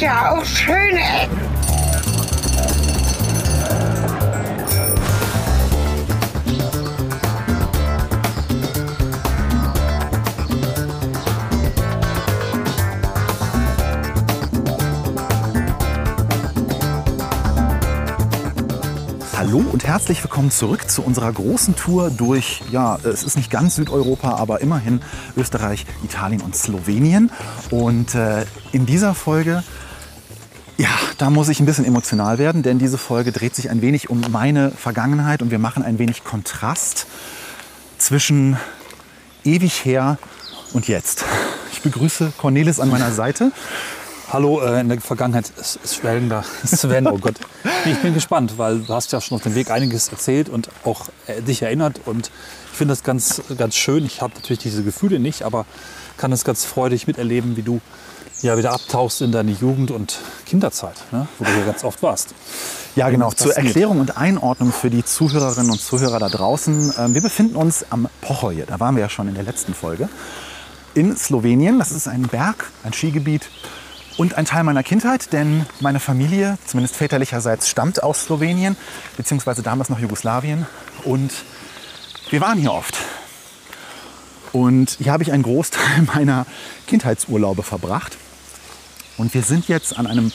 ja auch schöne Ecken. Hallo und herzlich willkommen zurück zu unserer großen Tour durch, ja, es ist nicht ganz Südeuropa, aber immerhin Österreich, Italien und Slowenien. Und äh, in dieser Folge, ja, da muss ich ein bisschen emotional werden, denn diese Folge dreht sich ein wenig um meine Vergangenheit und wir machen ein wenig Kontrast zwischen ewig her und jetzt. Ich begrüße Cornelis an meiner Seite. Hallo, äh, in der Vergangenheit ist, ist schwelgender Sven, oh Gott. Ich bin gespannt, weil du hast ja schon auf dem Weg einiges erzählt und auch äh, dich erinnert und ich finde das ganz, ganz schön. Ich habe natürlich diese Gefühle nicht, aber kann es ganz freudig miterleben, wie du ja wieder abtauchst in deine Jugend und Kinderzeit, ne? wo du ja ganz oft warst. Ja, genau. Zur? Erklärung und Einordnung für die Zuhörerinnen und Zuhörer da draußen. Ähm, Wir befinden uns am Pochoje, da waren wir ja schon in der letzten Folge, in Slowenien. Das ist ein Berg, ein Skigebiet und ein Teil meiner Kindheit, denn meine Familie, zumindest väterlicherseits, stammt aus Slowenien, beziehungsweise damals noch Jugoslawien. Und wir waren hier oft. Und hier habe ich einen Großteil meiner Kindheitsurlaube verbracht. Und wir sind jetzt an einem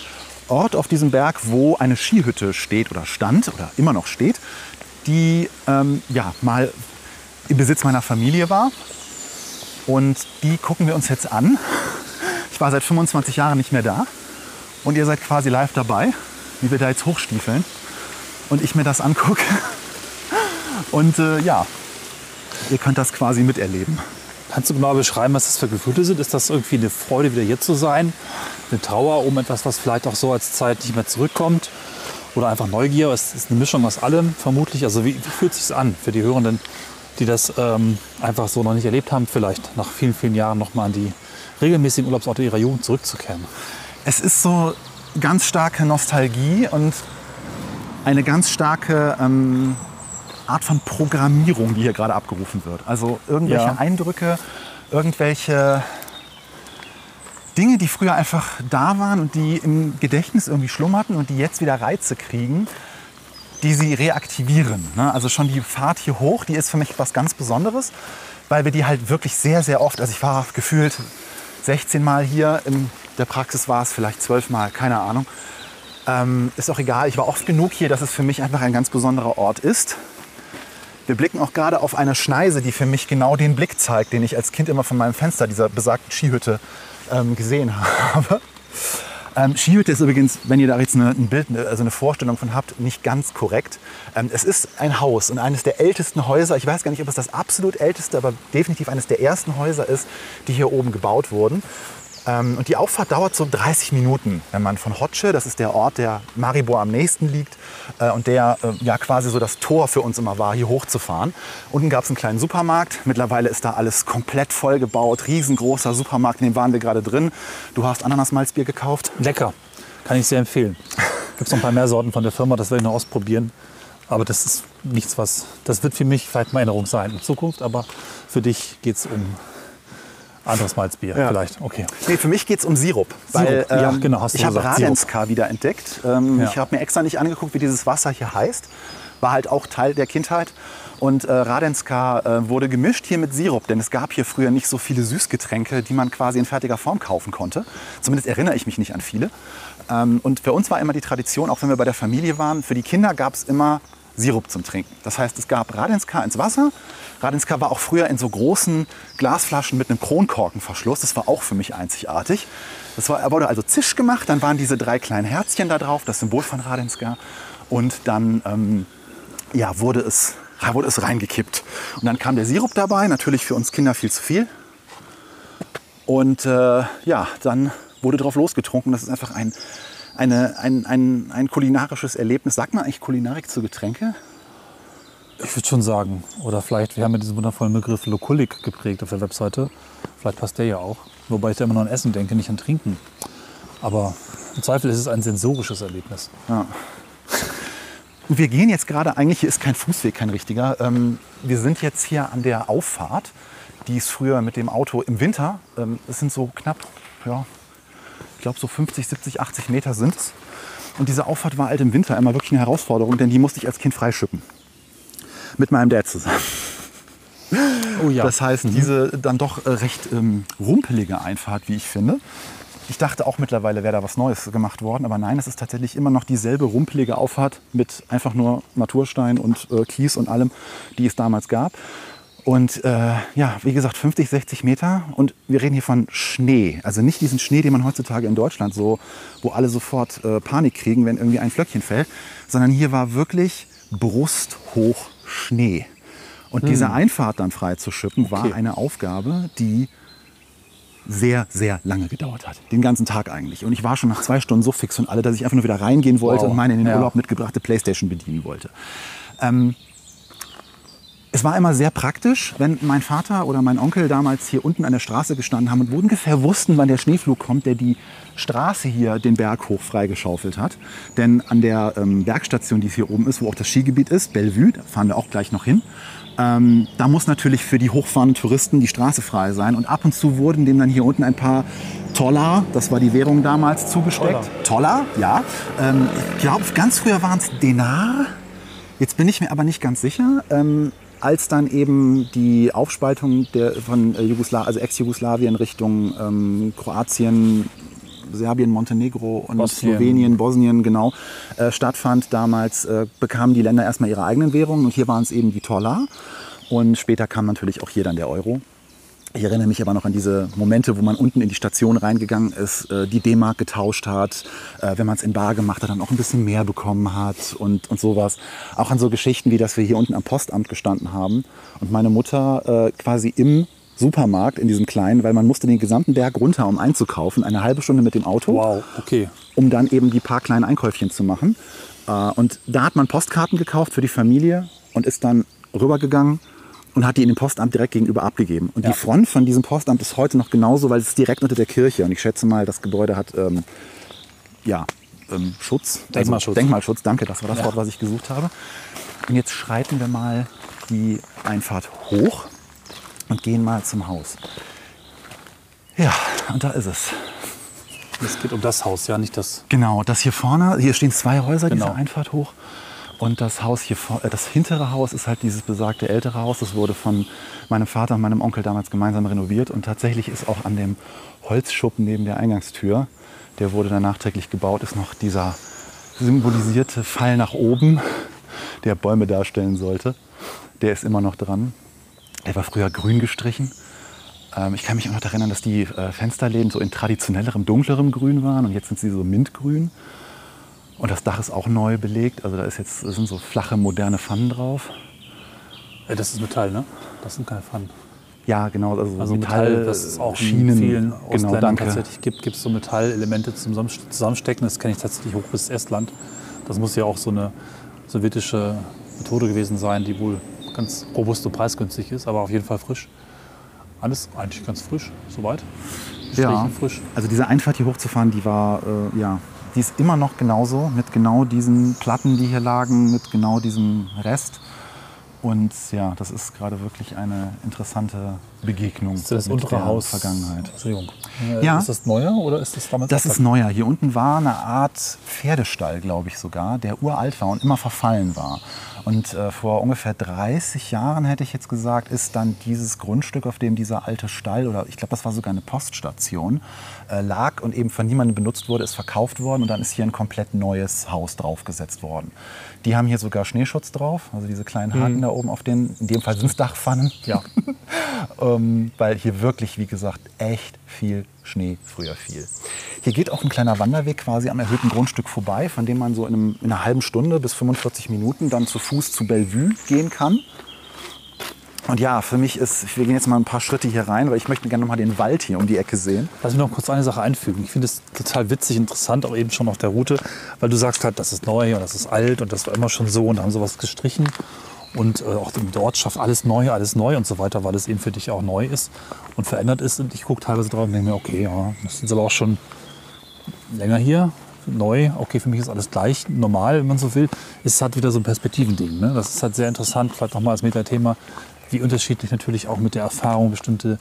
Ort auf diesem Berg, wo eine Skihütte steht oder stand oder immer noch steht, die ähm, ja, mal im Besitz meiner Familie war. Und die gucken wir uns jetzt an. Ich war seit 25 Jahren nicht mehr da. Und ihr seid quasi live dabei, wie wir da jetzt hochstiefeln. Und ich mir das angucke. Und äh, ja, ihr könnt das quasi miterleben. Kannst du genau beschreiben, was das für Gefühle sind? Ist das irgendwie eine Freude, wieder hier zu sein? Eine Trauer um etwas, was vielleicht auch so als Zeit nicht mehr zurückkommt? Oder einfach Neugier? Es ist eine Mischung aus allem, vermutlich. Also wie, wie fühlt es sich an für die Hörenden, die das ähm, einfach so noch nicht erlebt haben, vielleicht nach vielen, vielen Jahren nochmal an die regelmäßigen Urlaubsorte ihrer Jugend zurückzukehren? Es ist so ganz starke Nostalgie und eine ganz starke ähm, Art von Programmierung, die hier gerade abgerufen wird. Also irgendwelche Ja. Eindrücke, irgendwelche Dinge, die früher einfach da waren und die im Gedächtnis irgendwie schlummerten und die jetzt wieder Reize kriegen, die sie reaktivieren. Ne? Also schon die Fahrt hier hoch, die ist für mich was ganz Besonderes, weil wir die halt wirklich sehr, sehr oft, also ich war gefühlt 16 Mal hier, in der Praxis war es vielleicht 12 Mal, keine Ahnung. Ähm, ist auch egal, ich war oft genug hier, dass es für mich einfach ein ganz besonderer Ort ist. Wir blicken auch gerade auf eine Schneise, die für mich genau den Blick zeigt, den ich als Kind immer von meinem Fenster dieser besagten Skihütte ähm, gesehen habe. Ähm, Skihütte ist übrigens, wenn ihr da jetzt eine, ein Bild, also eine Vorstellung von habt, nicht ganz korrekt. Ähm, es ist ein Haus und eines der ältesten Häuser. Ich weiß gar nicht, ob es das absolut älteste, aber definitiv eines der ersten Häuser ist, die hier oben gebaut wurden. Ähm, und die Auffahrt dauert so 30 Minuten, wenn man von Hotsche, das ist der Ort, der Maribor am nächsten liegt äh, und der äh, ja quasi so das Tor für uns immer war, hier hochzufahren. Unten gab es einen kleinen Supermarkt. Mittlerweile ist da alles komplett vollgebaut, riesengroßer Supermarkt, in dem waren wir gerade drin. Du hast Ananasmalzbier gekauft. Lecker, kann ich sehr empfehlen. Gibt noch ein paar mehr Sorten von der Firma, das werde ich noch ausprobieren. Aber das ist nichts, was. Das wird für mich vielleicht mal Erinnerung sein in Zukunft, aber für dich geht es um anderes Malzbier Ja. vielleicht. Okay. Nee, für mich geht es um Sirup. Sirup, ja, genau, hast du ich habe. Radenska wieder entdeckt. Ähm, Ja. Ich habe mir extra nicht angeguckt, wie dieses Wasser hier heißt. War halt auch Teil der Kindheit. Und äh, Radenska äh, wurde gemischt hier mit Sirup, denn es gab hier früher nicht so viele Süßgetränke, die man quasi in fertiger Form kaufen konnte. Zumindest erinnere ich mich nicht an viele. Ähm, und für uns war immer die Tradition, auch wenn wir bei der Familie waren, für die Kinder gab es immer Sirup zum Trinken. Das heißt, es gab Radenska ins Wasser. Radenska war auch früher in so großen Glasflaschen mit einem Kronkorkenverschluss. Das war auch für mich einzigartig. Das war, wurde also zisch gemacht, dann waren diese drei kleinen Herzchen da drauf, das Symbol von Radenska. Und dann ähm, ja, wurde, es, wurde es reingekippt. Und dann kam der Sirup dabei, natürlich für uns Kinder viel zu viel. Und äh, ja, dann wurde drauf losgetrunken. Das ist einfach ein, eine, ein, ein, ein kulinarisches Erlebnis. Sagt man eigentlich Kulinarik zu Getränke? Ich würde schon sagen. Oder vielleicht, wir haben ja diesen wundervollen Begriff Lokulik geprägt auf der Webseite. Vielleicht passt der ja auch. Wobei ich da immer nur an Essen denke, nicht an Trinken. Aber im Zweifel ist es ein sensorisches Erlebnis. Und wir gehen jetzt gerade, eigentlich hier ist kein Fußweg, kein richtiger. Ähm, wir sind jetzt hier an der Auffahrt. Die ist früher mit dem Auto im Winter. Ähm, es sind so knapp ja, Ich glaube, so 50, 70, 80 Meter sind es. Und diese Auffahrt war halt im Winter immer wirklich eine Herausforderung, denn die musste ich als Kind freischippen. Mit meinem Dad zusammen. Oh ja. Das heißt, diese dann doch äh, recht ähm, rumpelige Einfahrt, wie ich finde. Ich dachte auch mittlerweile wäre da was Neues gemacht worden, aber nein, es ist tatsächlich immer noch dieselbe rumpelige Auffahrt mit einfach nur Naturstein und äh, Kies und allem, die es damals gab. Und äh, ja, wie gesagt, 50, 60 Meter und wir reden hier von Schnee. Also nicht diesen Schnee, den man heutzutage in Deutschland so, wo alle sofort äh, Panik kriegen, wenn irgendwie ein Flöckchen fällt, sondern hier war wirklich brusthoch Schnee. Und diese Einfahrt dann frei zu schippen, war Okay. eine Aufgabe, die sehr, sehr lange gedauert hat. Den ganzen Tag eigentlich. Und ich war schon nach zwei Stunden so fix und alle, dass ich einfach nur wieder reingehen wollte Wow. und meine in den Ja. Urlaub mitgebrachte Playstation bedienen wollte. Ähm, es war immer sehr praktisch, wenn mein Vater oder mein Onkel damals hier unten an der Straße gestanden haben und ungefähr wussten, wann der Schneeflug kommt, der die Straße hier den Berg hoch freigeschaufelt hat. Denn an der ähm, Bergstation, die hier oben ist, wo auch das Skigebiet ist, Bellevue, da fahren wir auch gleich noch hin, ähm, da muss natürlich für die hochfahrenden Touristen die Straße frei sein. Und ab und zu wurden dem dann hier unten ein paar Toller, das war die Währung damals, zugesteckt. Toller, ja. Ähm, ich glaube, ganz früher waren es Denar. Jetzt bin ich mir aber nicht ganz sicher. Als dann eben die Aufspaltung der, von äh, Jugosla also Ex-Jugoslawien Richtung ähm, Kroatien, Serbien, Montenegro und Bosnien. Slowenien, Bosnien genau äh, stattfand, damals äh, bekamen die Länder erstmal ihre eigenen Währungen und hier waren es eben die Toller. Und später kam natürlich auch hier dann der Euro. Ich erinnere mich aber noch an diese Momente, wo man unten in die Station reingegangen ist, äh, die D-Mark getauscht hat, äh, wenn man es in Bar gemacht hat, dann auch ein bisschen mehr bekommen hat und, und sowas. Auch an so Geschichten wie, dass wir hier unten am Postamt gestanden haben und meine Mutter äh, quasi im Supermarkt, in diesem kleinen, weil man musste den gesamten Berg runter, um einzukaufen, eine halbe Stunde mit dem Auto Wow, okay. um dann eben die paar kleinen Einkäufchen zu machen. Und da hat man Postkarten gekauft für die Familie und ist dann rübergegangen und hat die in dem Postamt direkt gegenüber abgegeben. Und Ja. die Front von diesem Postamt ist heute noch genauso, weil es ist direkt unter der Kirche. Und ich schätze mal, das Gebäude hat ähm, ja, ähm, Schutz. Denkmalschutz. Also Denkmalschutz, danke, das war das Ja. Wort, was ich gesucht habe. Und jetzt schreiten wir mal die Einfahrt hoch und gehen mal zum Haus. Ja, und da ist es. Es geht um das Haus, ja, nicht das. Genau, das hier vorne, hier stehen zwei Häuser, Genau. diese Einfahrt hoch. Und das Haus hier, äh, das hintere Haus ist halt dieses besagte ältere Haus. Das wurde von meinem Vater und meinem Onkel damals gemeinsam renoviert. Und tatsächlich ist auch an dem Holzschuppen neben der Eingangstür, der wurde dann nachträglich gebaut, ist noch dieser symbolisierte Pfeil nach oben, der Bäume darstellen sollte. Der ist immer noch dran. Der war früher grün gestrichen. Ähm, ich kann mich auch noch erinnern, dass die äh, Fensterläden so in traditionellerem, dunklerem Grün waren und jetzt sind sie so mintgrün. Und das Dach ist auch neu belegt. Also da ist jetzt, sind so flache, moderne Pfannen drauf. Äh, Das ist Metall, ne? Das sind keine Pfannen. Ja, genau. Also, Also Metall, Metall, das es auch Schienen. in vielen genau, danke. tatsächlich gibt, gibt es so Metallelemente zum Zusammen- Zusammenstecken. Das kenne ich tatsächlich hoch bis Estland. Das muss ja auch so eine sowjetische Methode gewesen sein, die wohl ganz robust und preisgünstig ist, aber auf jeden Fall frisch. Alles eigentlich ganz frisch, soweit. Ja. Frisch. Also diese Einfahrt hier hochzufahren, die war, äh, ja, die ist immer noch genauso mit genau diesen Platten, die hier lagen, mit genau diesem Rest. Und ja, das ist gerade wirklich eine interessante Begegnung Ist das mit der Haus? Vergangenheit. Entschuldigung. Äh, Ja. Ist das neuer oder ist das damals? Das ist neuer. Hier unten war eine Art Pferdestall, glaube ich sogar, der uralt war und immer verfallen war. Und äh, vor ungefähr 30 Jahren, hätte ich jetzt gesagt, ist dann dieses Grundstück, auf dem dieser alte Stall, oder ich glaube, das war sogar eine Poststation, äh, lag und eben von niemandem benutzt wurde, ist verkauft worden und dann ist hier ein komplett neues Haus draufgesetzt worden. Die haben hier sogar Schneeschutz drauf, also diese kleinen Haken da oben auf den, in dem Fall sind es Dachpfannen. Ja. ähm, weil hier wirklich, wie gesagt, echt viel Schnee früher fiel. Hier geht auch ein kleiner Wanderweg quasi am erhöhten Grundstück vorbei, von dem man so in, einem, in einer halben Stunde bis 45 Minuten dann zu Fuß zu Bellevue gehen kann. Und ja, für mich ist, wir gehen jetzt mal ein paar Schritte hier rein, weil ich möchte gerne noch mal den Wald hier um die Ecke sehen. Lass mich noch kurz eine Sache einfügen. Ich finde es total witzig, interessant, auch eben schon auf der Route, weil du sagst halt, das ist neu und das ist alt und das war immer schon so und haben sie was gestrichen. Und äh, auch in der Ortschaft alles neu, alles neu und so weiter, weil es eben für dich auch neu ist und verändert ist. Und ich gucke teilweise drauf und denke mir, okay, ja, das sind aber auch schon länger hier, neu, okay, für mich ist alles gleich, normal, wenn man so will. Es hat wieder so ein Perspektivending. Ne? Das ist halt sehr interessant, vielleicht nochmal als Metathema, wie unterschiedlich natürlich auch mit der Erfahrung bestimmte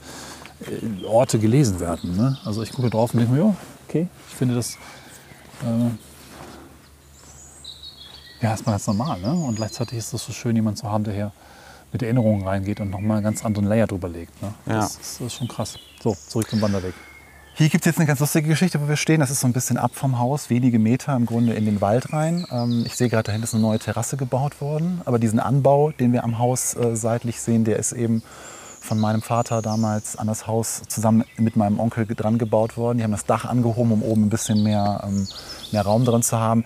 äh, Orte gelesen werden. Ne? Also ich gucke drauf und denke mir, ja, okay. Ich finde das äh, ja erstmal ganz normal. Ne? Und gleichzeitig ist es so schön, jemanden zu haben, der hier mit Erinnerungen reingeht und nochmal einen ganz anderen Layer drüber legt. Ne? Ja. Das, ist, das ist schon krass. So, zurück zum Wanderweg. Hier gibt es jetzt eine ganz lustige Geschichte, wo wir stehen. Das ist so ein bisschen ab vom Haus, wenige Meter im Grunde in den Wald rein. Ähm, ich sehe gerade, da hinten ist eine neue Terrasse gebaut worden. Aber diesen Anbau, den wir am Haus äh, seitlich sehen, der ist eben von meinem Vater damals an das Haus zusammen mit meinem Onkel dran gebaut worden. Die haben das Dach angehoben, um oben ein bisschen mehr, ähm, mehr Raum drin zu haben.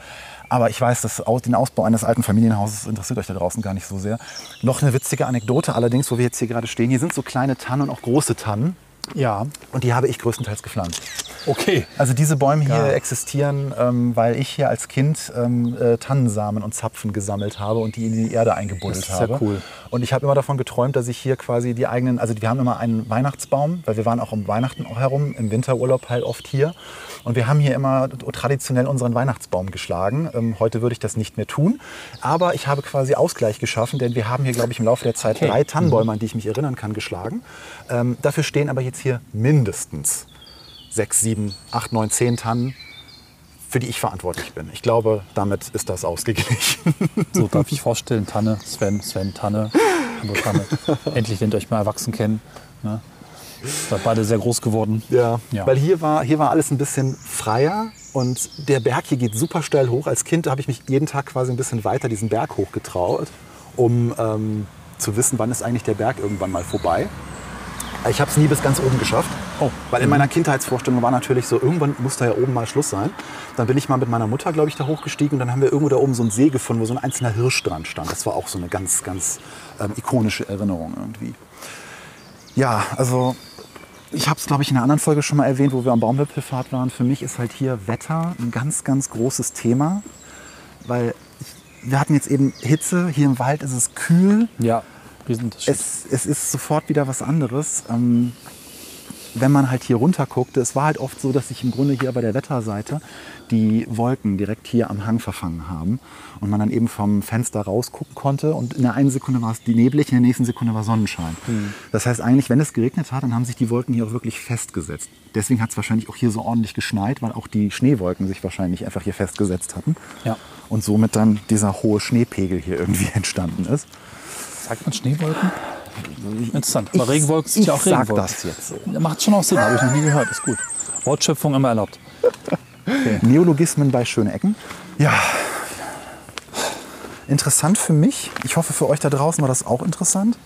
Aber ich weiß, dass den Ausbau eines alten Familienhauses interessiert euch da draußen gar nicht so sehr. Noch eine witzige Anekdote allerdings, wo wir jetzt hier gerade stehen. Hier sind so kleine Tannen und auch große Tannen. Ja, Und die habe ich größtenteils gepflanzt. Okay. Also diese Bäume hier Geil. existieren, ähm, weil ich hier als Kind ähm, äh, Tannensamen und Zapfen gesammelt habe und die in die Erde eingebuddelt Das ist ja habe. cool. Und ich habe immer davon geträumt, dass ich hier quasi die eigenen, also wir haben immer einen Weihnachtsbaum, weil wir waren auch um Weihnachten auch herum, im Winterurlaub halt oft hier. Und wir haben hier immer traditionell unseren Weihnachtsbaum geschlagen. Ähm, heute würde ich das nicht mehr tun. Aber ich habe quasi Ausgleich geschaffen, denn wir haben hier, glaube ich, im Laufe der Zeit Okay. drei Tannenbäume, an die ich mich erinnern kann, geschlagen. Ähm, dafür stehen aber jetzt hier mindestens sechs, sieben, acht, neun, zehn Tannen, für die ich verantwortlich bin. Ich glaube, damit ist das ausgeglichen. So darf ich vorstellen, Tanne, Sven, Sven, Tanne, Hallo Tanne. Endlich lernt ihr euch mal erwachsen kennen. Ne? Seid beide sehr groß geworden. Ja, Ja. weil hier war, hier war alles ein bisschen freier und der Berg hier geht super steil hoch. Als Kind habe ich mich jeden Tag quasi ein bisschen weiter diesen Berg hochgetraut, um ähm, zu wissen, wann ist eigentlich der Berg irgendwann mal vorbei. Ich habe es nie bis ganz oben geschafft, Oh. weil in meiner Kindheitsvorstellung war natürlich so, irgendwann muss da ja oben mal Schluss sein. Dann bin ich mal mit meiner Mutter, glaube ich, da hochgestiegen und dann haben wir irgendwo da oben so einen See gefunden, wo so ein einzelner Hirsch dran stand. Das war auch so eine ganz, ganz ähm, ikonische Erinnerung irgendwie. Ja, also ich habe es, glaube ich, in einer anderen Folge schon mal erwähnt, wo wir am Baumwipfelfahrt waren. Für mich ist halt hier Wetter ein ganz, ganz großes Thema, weil ich, wir hatten jetzt eben Hitze, hier im Wald ist es kühl, Ja. Es, es ist sofort wieder was anderes. Ähm, wenn man halt hier runter guckte, es war halt oft so, dass sich im Grunde hier bei der Wetterseite die Wolken direkt hier am Hang verfangen haben und man dann eben vom Fenster rausgucken konnte und in der einen Sekunde war es die neblig, in der nächsten Sekunde war Sonnenschein. Das heißt eigentlich, wenn es geregnet hat, dann haben sich die Wolken hier auch wirklich festgesetzt. Deswegen hat es wahrscheinlich auch hier so ordentlich geschneit, weil auch die Schneewolken sich wahrscheinlich einfach hier festgesetzt hatten Ja. und somit dann dieser hohe Schneepegel hier irgendwie entstanden ist. Sagt man Schneewolken? Interessant. Aber Ich- Regenwolken sind ja auch ich sag Regenwolken. das jetzt so. Macht schon auch Sinn, habe ich noch nie gehört. Ist gut. Wortschöpfung immer erlaubt. Neologismen bei schöne Ecken. Ja. Interessant für mich. Ich hoffe, für euch da draußen war das auch interessant.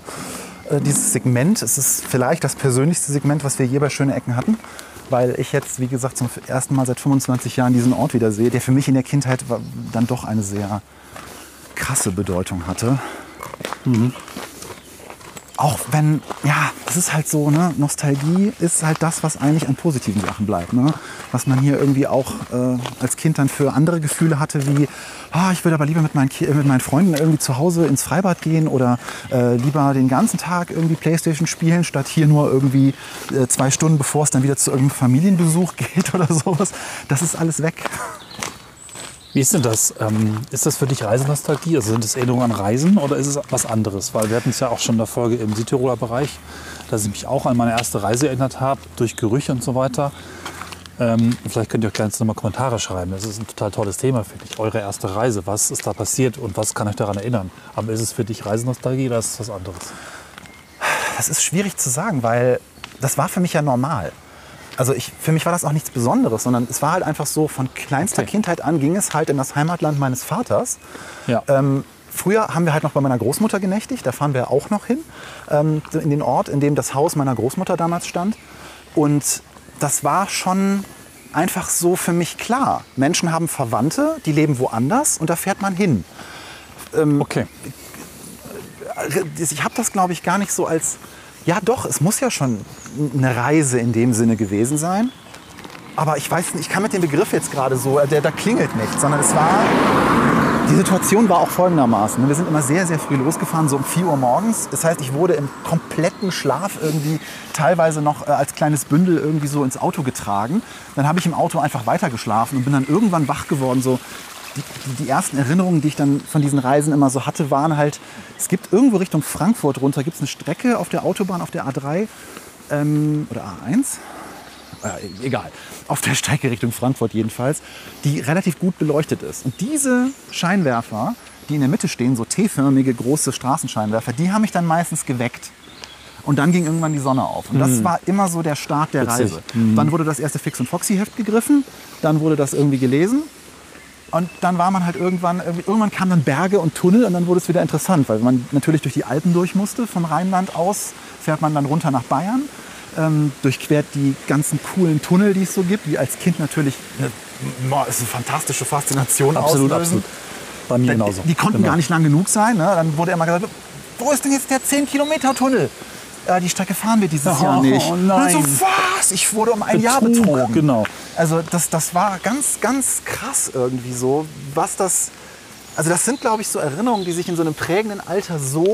Äh, dieses Segment, es ist vielleicht das persönlichste Segment, was wir je bei Schöne Ecken hatten. Weil ich jetzt, wie gesagt, zum ersten Mal seit 25 Jahren diesen Ort wieder sehe, der für mich in der Kindheit dann doch eine sehr krasse Bedeutung hatte. Auch wenn, ja, es ist halt so, ne, Nostalgie ist halt das, was eigentlich an positiven Sachen bleibt. Ne? Was man hier irgendwie auch äh, als Kind dann für andere Gefühle hatte, wie, ah, ich würde aber lieber mit meinen, äh, mit meinen Freunden irgendwie zu Hause ins Freibad gehen oder äh, lieber den ganzen Tag irgendwie Playstation spielen, statt hier nur irgendwie äh, zwei Stunden, bevor es dann wieder zu irgendeinem Familienbesuch geht oder sowas. Das ist alles weg. Wie ist denn das? Ähm, ist das für dich Reisenostalgie? Also sind es Erinnerungen an Reisen oder ist es was anderes? Weil wir hatten es ja auch schon in der Folge im Südtiroler Bereich, dass ich mich auch an meine erste Reise erinnert habe, durch Gerüche und so weiter. Ähm, vielleicht könnt ihr auch gleich nochmal Kommentare schreiben. Das ist ein total tolles Thema, finde ich. Eure erste Reise. Was ist da passiert und was kann euch daran erinnern? Aber ist es für dich Reisenostalgie oder ist es was anderes? Das ist schwierig zu sagen, weil das war für mich ja normal. Also ich, für mich war das auch nichts Besonderes, sondern es war halt einfach so, von kleinster Okay. Kindheit an ging es halt in das Heimatland meines Vaters. Ja. Ähm, früher haben wir halt noch bei meiner Großmutter genächtigt, da fahren wir auch noch hin, ähm, in den Ort, in dem das Haus meiner Großmutter damals stand. Und das war schon einfach so für mich klar. Menschen haben Verwandte, die leben woanders und da fährt man hin. Okay. ich habe das, glaube ich, gar nicht so als, ja doch, es muss ja schon eine Reise in dem Sinne gewesen sein. Aber ich weiß nicht, ich kann mit dem Begriff jetzt gerade so, der, da klingelt nicht, sondern es war, die Situation war auch folgendermaßen. Wir sind immer sehr, sehr früh losgefahren, so um 4 Uhr morgens. Das heißt, ich wurde im kompletten Schlaf irgendwie teilweise noch äh, als kleines Bündel irgendwie so ins Auto getragen. Dann habe ich im Auto einfach weiter geschlafen und bin dann irgendwann wach geworden, so die, die ersten Erinnerungen, die ich dann von diesen Reisen immer so hatte, waren halt, es gibt irgendwo Richtung Frankfurt runter, gibt es eine Strecke auf der Autobahn, auf der A3 ähm, oder A1. äh, egal, auf der Strecke Richtung Frankfurt jedenfalls, die relativ gut beleuchtet ist. Und diese Scheinwerfer, die in der Mitte stehen, so T-förmige große Straßenscheinwerfer, die haben mich dann meistens geweckt. Und dann ging irgendwann die Sonne auf. Und das war immer so der Start der Mhm. Witzig. Reise. Dann wurde das erste Fix- und Foxy-Heft gegriffen, dann wurde das irgendwie gelesen. Und dann war man halt irgendwann, irgendwann kamen dann Berge und Tunnel und dann wurde es wieder interessant, weil man natürlich durch die Alpen durch musste. Vom Rheinland aus fährt man dann runter nach Bayern, ähm, durchquert die ganzen coolen Tunnel, die es so gibt, wie als Kind natürlich eine, boah, ist eine fantastische Faszination Absolut, auslösen. absolut. Bei mir genauso. Die konnten Genau. gar nicht lang genug sein. Ne? Dann wurde immer gesagt, wo ist denn jetzt der 10-Kilometer-Tunnel? Äh, die Strecke fahren wir dieses Oh, Jahr nicht. Und dann so, nein. was? Ich wurde um ein Jahr Betrug, betrogen. genau. Also das, das war ganz, ganz krass irgendwie so, was das... Also das sind, glaube ich, so Erinnerungen, die sich in so einem prägenden Alter so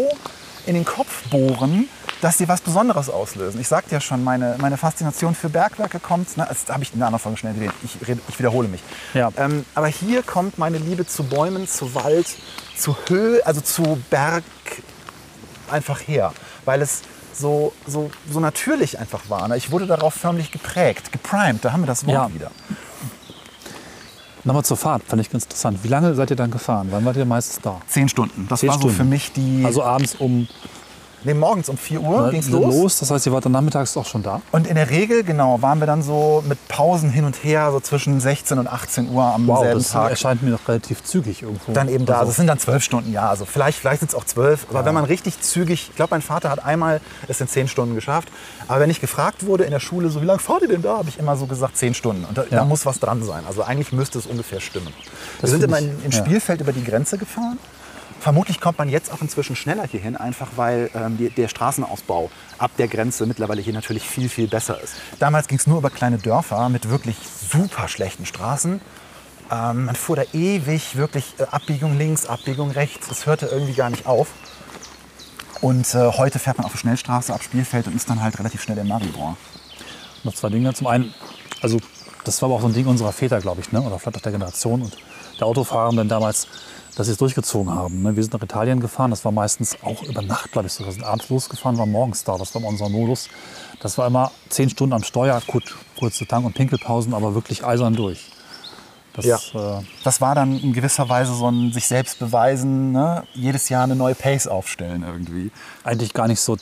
in den Kopf bohren, dass die was Besonderes auslösen. Ich sagte ja schon, meine, meine Faszination für Bergwerke kommt, ne, das habe ich in der anderen Folge schnell erwähnt, ich, rede- ich wiederhole mich. Ja. Ähm, aber hier kommt meine Liebe zu Bäumen, zu Wald, zu Höhe, also zu Berg einfach her, weil es so, so, so natürlich einfach war. Ne? Ich wurde darauf förmlich geprägt, geprimed, da haben wir das Wort Ja. wieder. Nochmal zur Fahrt, fand ich ganz interessant. Wie lange seid ihr dann gefahren? Wann wart ihr meistens da? Zehn Stunden, das Zehn war so Stunden. für mich die... Also abends um nee, morgens um 4 Uhr ne, ging's los. Das heißt, ihr wart dann nachmittags auch schon da? Und in der Regel, genau, waren wir dann so mit Pausen hin und her, so zwischen 16 und 18 Uhr am Wow, selben das Tag. erscheint mir doch relativ zügig irgendwo. Dann eben da. Also Also, es sind dann zwölf Stunden, ja. Also vielleicht, vielleicht sind es auch zwölf. Aber wenn man richtig zügig, ich glaube, mein Vater hat einmal es in zehn Stunden geschafft. Aber wenn ich gefragt wurde in der Schule, so wie lange fahrt ihr denn da, habe ich immer so gesagt zehn Stunden. Und da, da Ja. muss was dran sein. Also eigentlich müsste es ungefähr stimmen. Das wir sind immer in, ja. Spielfeld über die Grenze gefahren. Vermutlich kommt man jetzt auch inzwischen schneller hierhin, einfach weil ähm, die, der Straßenausbau ab der Grenze mittlerweile hier natürlich viel, viel besser ist. Damals ging es nur über kleine Dörfer mit wirklich super schlechten Straßen. Ähm, man fuhr da ewig, wirklich äh, Abbiegung links, Abbiegung rechts. Es hörte irgendwie gar nicht auf. Und äh, heute fährt man auf der Schnellstraße ab Spielfeld und ist dann halt relativ schnell im Maribor. noch zwei Dinge. Zum einen, also das war aber auch so ein Ding unserer Väter, glaube ich, ne? oder vielleicht auch der Generation und der Autofahrenden damals, dass sie es durchgezogen haben. Ne? Wir sind nach Italien gefahren, das war meistens auch über Nacht, glaube ich, so. Wir sind abends losgefahren, waren morgens da, das war unser Modus. Das war immer zehn Stunden am Steuer, gut, kurze Tank- und Pinkelpausen, aber wirklich eisern durch. Das, Ja. äh, Das war dann in gewisser Weise so ein sich selbst beweisen, ne? jedes Jahr eine neue Pace aufstellen irgendwie. eigentlich gar nicht so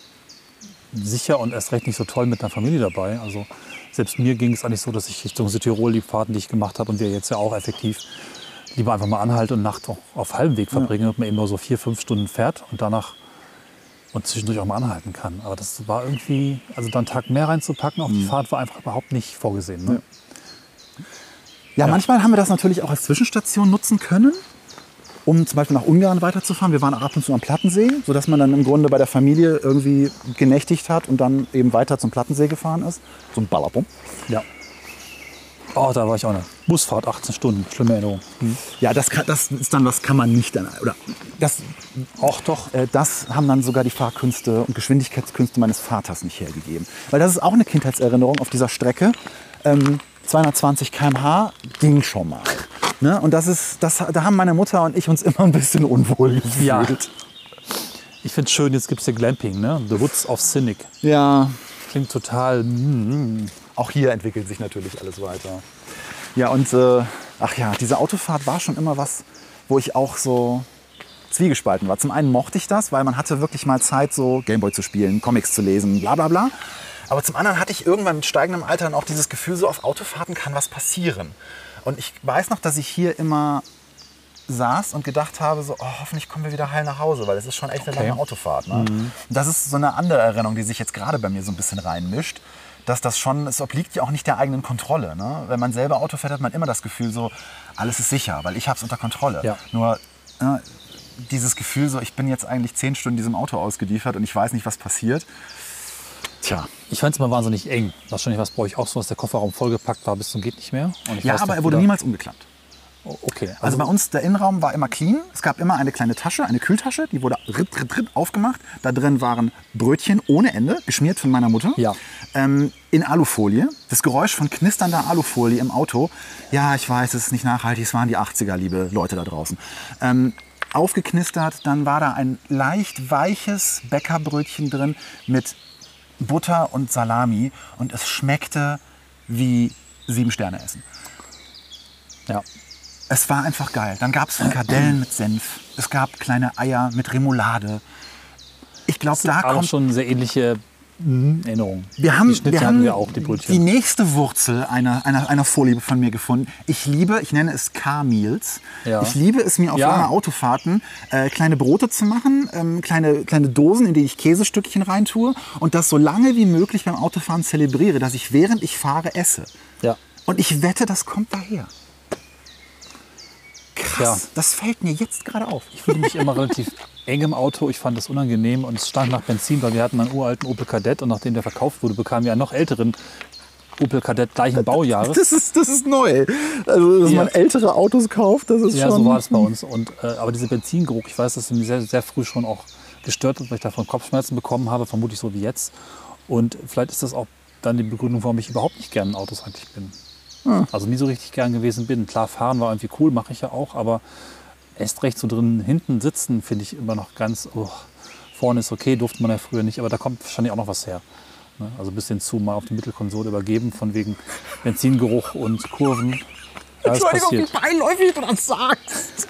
sicher und erst recht nicht so toll mit der Familie dabei. Also selbst mir ging es eigentlich so, dass ich Richtung Südtirol die Fahrten, die ich gemacht habe und wir jetzt ja auch effektiv lieber einfach mal anhalte und Nacht auf halbem Weg verbringe und man eben nur so vier, fünf Stunden fährt und danach und zwischendurch auch mal anhalten kann. Aber das war irgendwie, also dann einen Tag mehr reinzupacken auf die Fahrt war einfach überhaupt nicht vorgesehen. Ne? Ja, manchmal haben wir das natürlich auch als Zwischenstation nutzen können, um zum Beispiel nach Ungarn weiterzufahren. Wir waren ab und zu am Plattensee, sodass man dann im Grunde bei der Familie irgendwie genächtigt hat und dann eben weiter zum Plattensee gefahren ist. So ein Ballerbum. Ja. Oh, da war ich auch eine Busfahrt, 18 Stunden, schlimme Erinnerung. Ja, das, kann, das ist dann, was kann man nicht dann, oder das, Auch doch. äh, das haben dann sogar die Fahrkünste und Geschwindigkeitskünste meines Vaters nicht hergegeben. Weil das ist auch eine Kindheitserinnerung auf dieser Strecke. Ähm, 220 km/h ging schon mal. Ne? Und das ist, das, da haben meine Mutter und ich uns immer ein bisschen unwohl gefühlt. Ja. Ich finde es schön, jetzt gibt es hier Glamping, ne? The Woods of Cynic. ja, Klingt total. mm, auch hier entwickelt sich natürlich alles weiter. Ja, und äh, ach ja, diese Autofahrt war schon immer was, wo ich auch so zwiegespalten war. Zum einen mochte ich das, weil man hatte wirklich mal Zeit, so Gameboy zu spielen, Comics zu lesen, bla bla bla. Aber zum anderen hatte ich irgendwann mit steigendem Alter dann auch dieses Gefühl, so auf Autofahrten kann was passieren. Und ich weiß noch, dass ich hier immer saß und gedacht habe, so, oh, hoffentlich kommen wir wieder heil nach Hause, weil es ist schon echt eine Okay. lange Autofahrt. Ne? Und das ist so eine andere Erinnerung, die sich jetzt gerade bei mir so ein bisschen reinmischt, dass das schon, es obliegt ja auch nicht der eigenen Kontrolle. Ne? Wenn man selber Auto fährt, hat man immer das Gefühl so, alles ist sicher, weil ich habe es unter Kontrolle. Ja. Nur ne, dieses Gefühl so, ich bin jetzt eigentlich zehn Stunden diesem Auto ausgeliefert und ich weiß nicht, was passiert. Tja. Ich fand es immer wahnsinnig eng. Wahrscheinlich war es bei euch auch so, dass der Kofferraum vollgepackt war bis zum geht nicht mehr. Ja, aber er wurde niemals umgeklappt. Okay, also, Also bei uns, der Innenraum war immer clean. Es gab immer eine kleine Tasche, eine Kühltasche, die wurde ritt, ritt, ritt aufgemacht. Da drin waren Brötchen ohne Ende, geschmiert von meiner Mutter. Ja. Ähm, in Alufolie. Das Geräusch von knisternder Alufolie im Auto. Ja, ich weiß, es ist nicht nachhaltig. Es waren die 80er, liebe Leute da draußen. Ähm, aufgeknistert, dann war da ein leicht weiches Bäckerbrötchen drin mit Butter und Salami. Und es schmeckte wie sieben Sterne essen. Ja. Es war einfach geil. Dann gab es Frikadellen mit Senf. Es gab kleine Eier mit Remoulade. Ich glaube, da kommt schon sehr ähnliche mhm, Erinnerungen. Wir haben, die Schnitte wir haben wir auch, die die nächste Wurzel einer, einer, einer Vorliebe von mir gefunden. Ich liebe, ich nenne es Car-Meals. Ja. Ich liebe es mir auf Ja. lange Autofahrten äh, kleine Brote zu machen, ähm, kleine, kleine Dosen, in die ich Käsestückchen reintue und das so lange wie möglich beim Autofahren zelebriere, dass ich während ich fahre esse. Ja. Und ich wette, das kommt daher. Krass, Ja. das fällt mir jetzt gerade auf. Ich fühlte mich immer relativ eng im Auto. Ich fand das unangenehm und es stank nach Benzin, weil wir hatten einen uralten Opel Kadett und nachdem der verkauft wurde, bekamen wir einen noch älteren Opel Kadett gleichen Baujahres. Das ist, das ist neu. Also, dass Ja. man ältere Autos kauft, das ist Ja, schon... so war es bei uns. Und, äh, aber dieser Benzingeruch, ich weiß, dass er mir sehr, sehr früh schon auch gestört hat, weil ich davon Kopfschmerzen bekommen habe, vermutlich so wie jetzt. Und vielleicht ist das auch dann die Begründung, warum ich überhaupt nicht gern in Autos eigentlich bin. Also nie so richtig gern gewesen bin. Klar, fahren war irgendwie cool, mache ich ja auch, aber erst recht so drin hinten sitzen finde ich immer noch ganz, oh, vorne ist okay, durfte man ja früher nicht, aber da kommt wahrscheinlich auch noch was her. Ne? Also ein bisschen zu mal auf die Mittelkonsole übergeben, von wegen Benzingeruch und Kurven. Ja, ist passiert. beiläufig du das sagst.